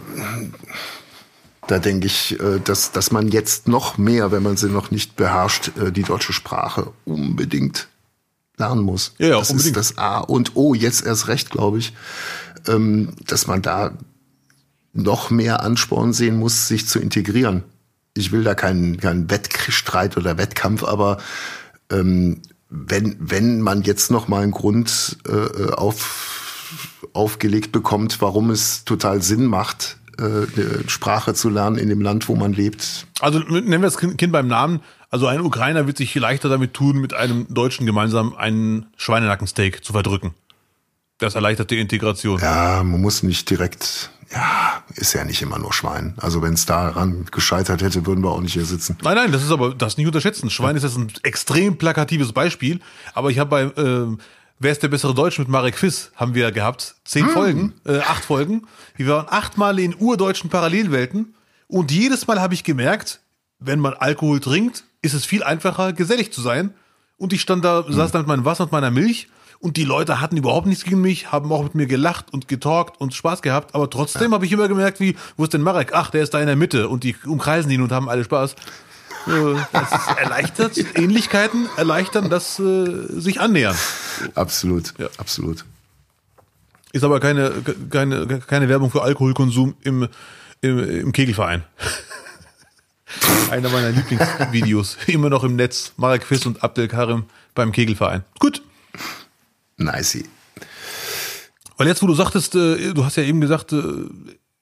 Speaker 2: da denke ich, äh, dass, dass man jetzt noch mehr, wenn man sie noch nicht beherrscht, äh, die deutsche Sprache unbedingt lernen muss.
Speaker 1: Ja, ja
Speaker 2: das
Speaker 1: unbedingt.
Speaker 2: ist das A und O, jetzt erst recht, glaube ich, ähm, dass man da noch mehr Ansporn sehen muss, sich zu integrieren. Ich will da keinen, keinen Wettstreit oder Wettkampf, aber ähm, wenn, wenn man jetzt noch mal einen Grund äh, auf, aufgelegt bekommt, warum es total Sinn macht, äh, eine Sprache zu lernen in dem Land, wo man lebt.
Speaker 1: Also nennen wir das Kind beim Namen. Also ein Ukrainer wird sich leichter damit tun, mit einem Deutschen gemeinsam einen Schweinenackensteak zu verdrücken. Das erleichtert die Integration.
Speaker 2: Ja, man muss nicht direkt ja, ist ja nicht immer nur Schwein. Also wenn es daran gescheitert hätte, würden wir auch nicht hier sitzen.
Speaker 1: Nein, nein, das ist aber das nicht unterschätzen. Schwein ist jetzt ein extrem plakatives Beispiel, aber ich habe bei äh, Wer ist der bessere Deutsch mit Marek Fiss haben wir gehabt. Zehn hm. Folgen, äh, acht Folgen. Wir waren achtmal in urdeutschen Parallelwelten und jedes Mal habe ich gemerkt, wenn man Alkohol trinkt, ist es viel einfacher, gesellig zu sein. Und ich stand da, hm. saß da mit meinem Wasser und meiner Milch und die Leute hatten überhaupt nichts gegen mich, haben auch mit mir gelacht und getalkt und Spaß gehabt, aber trotzdem ja. habe ich immer gemerkt, wie, wo ist denn Marek? Ach, der ist da in der Mitte und die umkreisen ihn und haben alle Spaß. Das erleichtert, Ähnlichkeiten erleichtern das äh, sich annähern.
Speaker 2: Absolut, ja. absolut.
Speaker 1: Ist aber keine, keine, keine Werbung für Alkoholkonsum im, im, im Kegelverein. Einer meiner Lieblingsvideos. Immer noch im Netz. Marek Fiss und Abdel Karim beim Kegelverein. Gut.
Speaker 2: Nicey.
Speaker 1: Weil jetzt, wo du sagtest, äh, du hast ja eben gesagt, äh,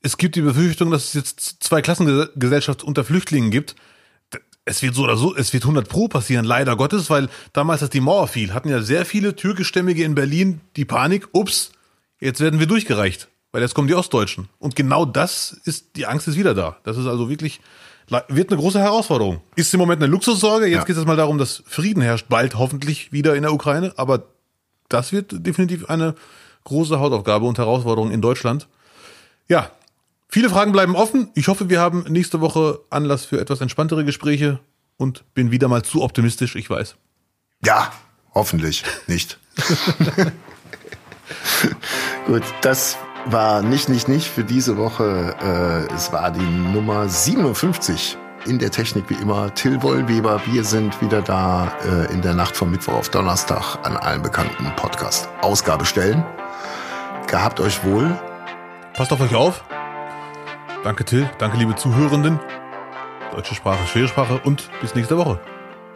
Speaker 1: es gibt die Befürchtung, dass es jetzt zwei Klassengesellschaft unter Flüchtlingen gibt. Es wird so oder so, es wird 100 pro passieren, leider Gottes, weil damals, als die Mauer fiel, hatten ja sehr viele türkischstämmige in Berlin die Panik, ups, jetzt werden wir durchgereicht, weil jetzt kommen die Ostdeutschen. Und genau das ist, die Angst ist wieder da. Das ist also wirklich, wird eine große Herausforderung. Ist im Moment eine Luxussorge. Jetzt ja. geht es mal darum, dass Frieden herrscht, bald hoffentlich wieder in der Ukraine. Aber das wird definitiv eine große Hautaufgabe und Herausforderung in Deutschland. Ja, viele Fragen bleiben offen. Ich hoffe, wir haben nächste Woche Anlass für etwas entspanntere Gespräche und bin wieder mal zu optimistisch, ich weiß.
Speaker 2: Ja, hoffentlich nicht. Gut, das war nicht, nicht, nicht für diese Woche. Äh, es war die Nummer 57 in der Technik wie immer Till Wollweber. Wir sind wieder da äh, in der Nacht vom Mittwoch auf Donnerstag an allen bekannten Podcast-Ausgabestellen. Gehabt euch wohl.
Speaker 1: Passt auf euch auf. Danke Till, danke liebe Zuhörenden. Deutsche Sprache, schwere Sprache und bis nächste Woche.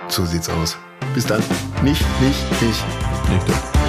Speaker 2: So sieht's aus. Bis dann. Nicht, nicht, nicht. Nicht.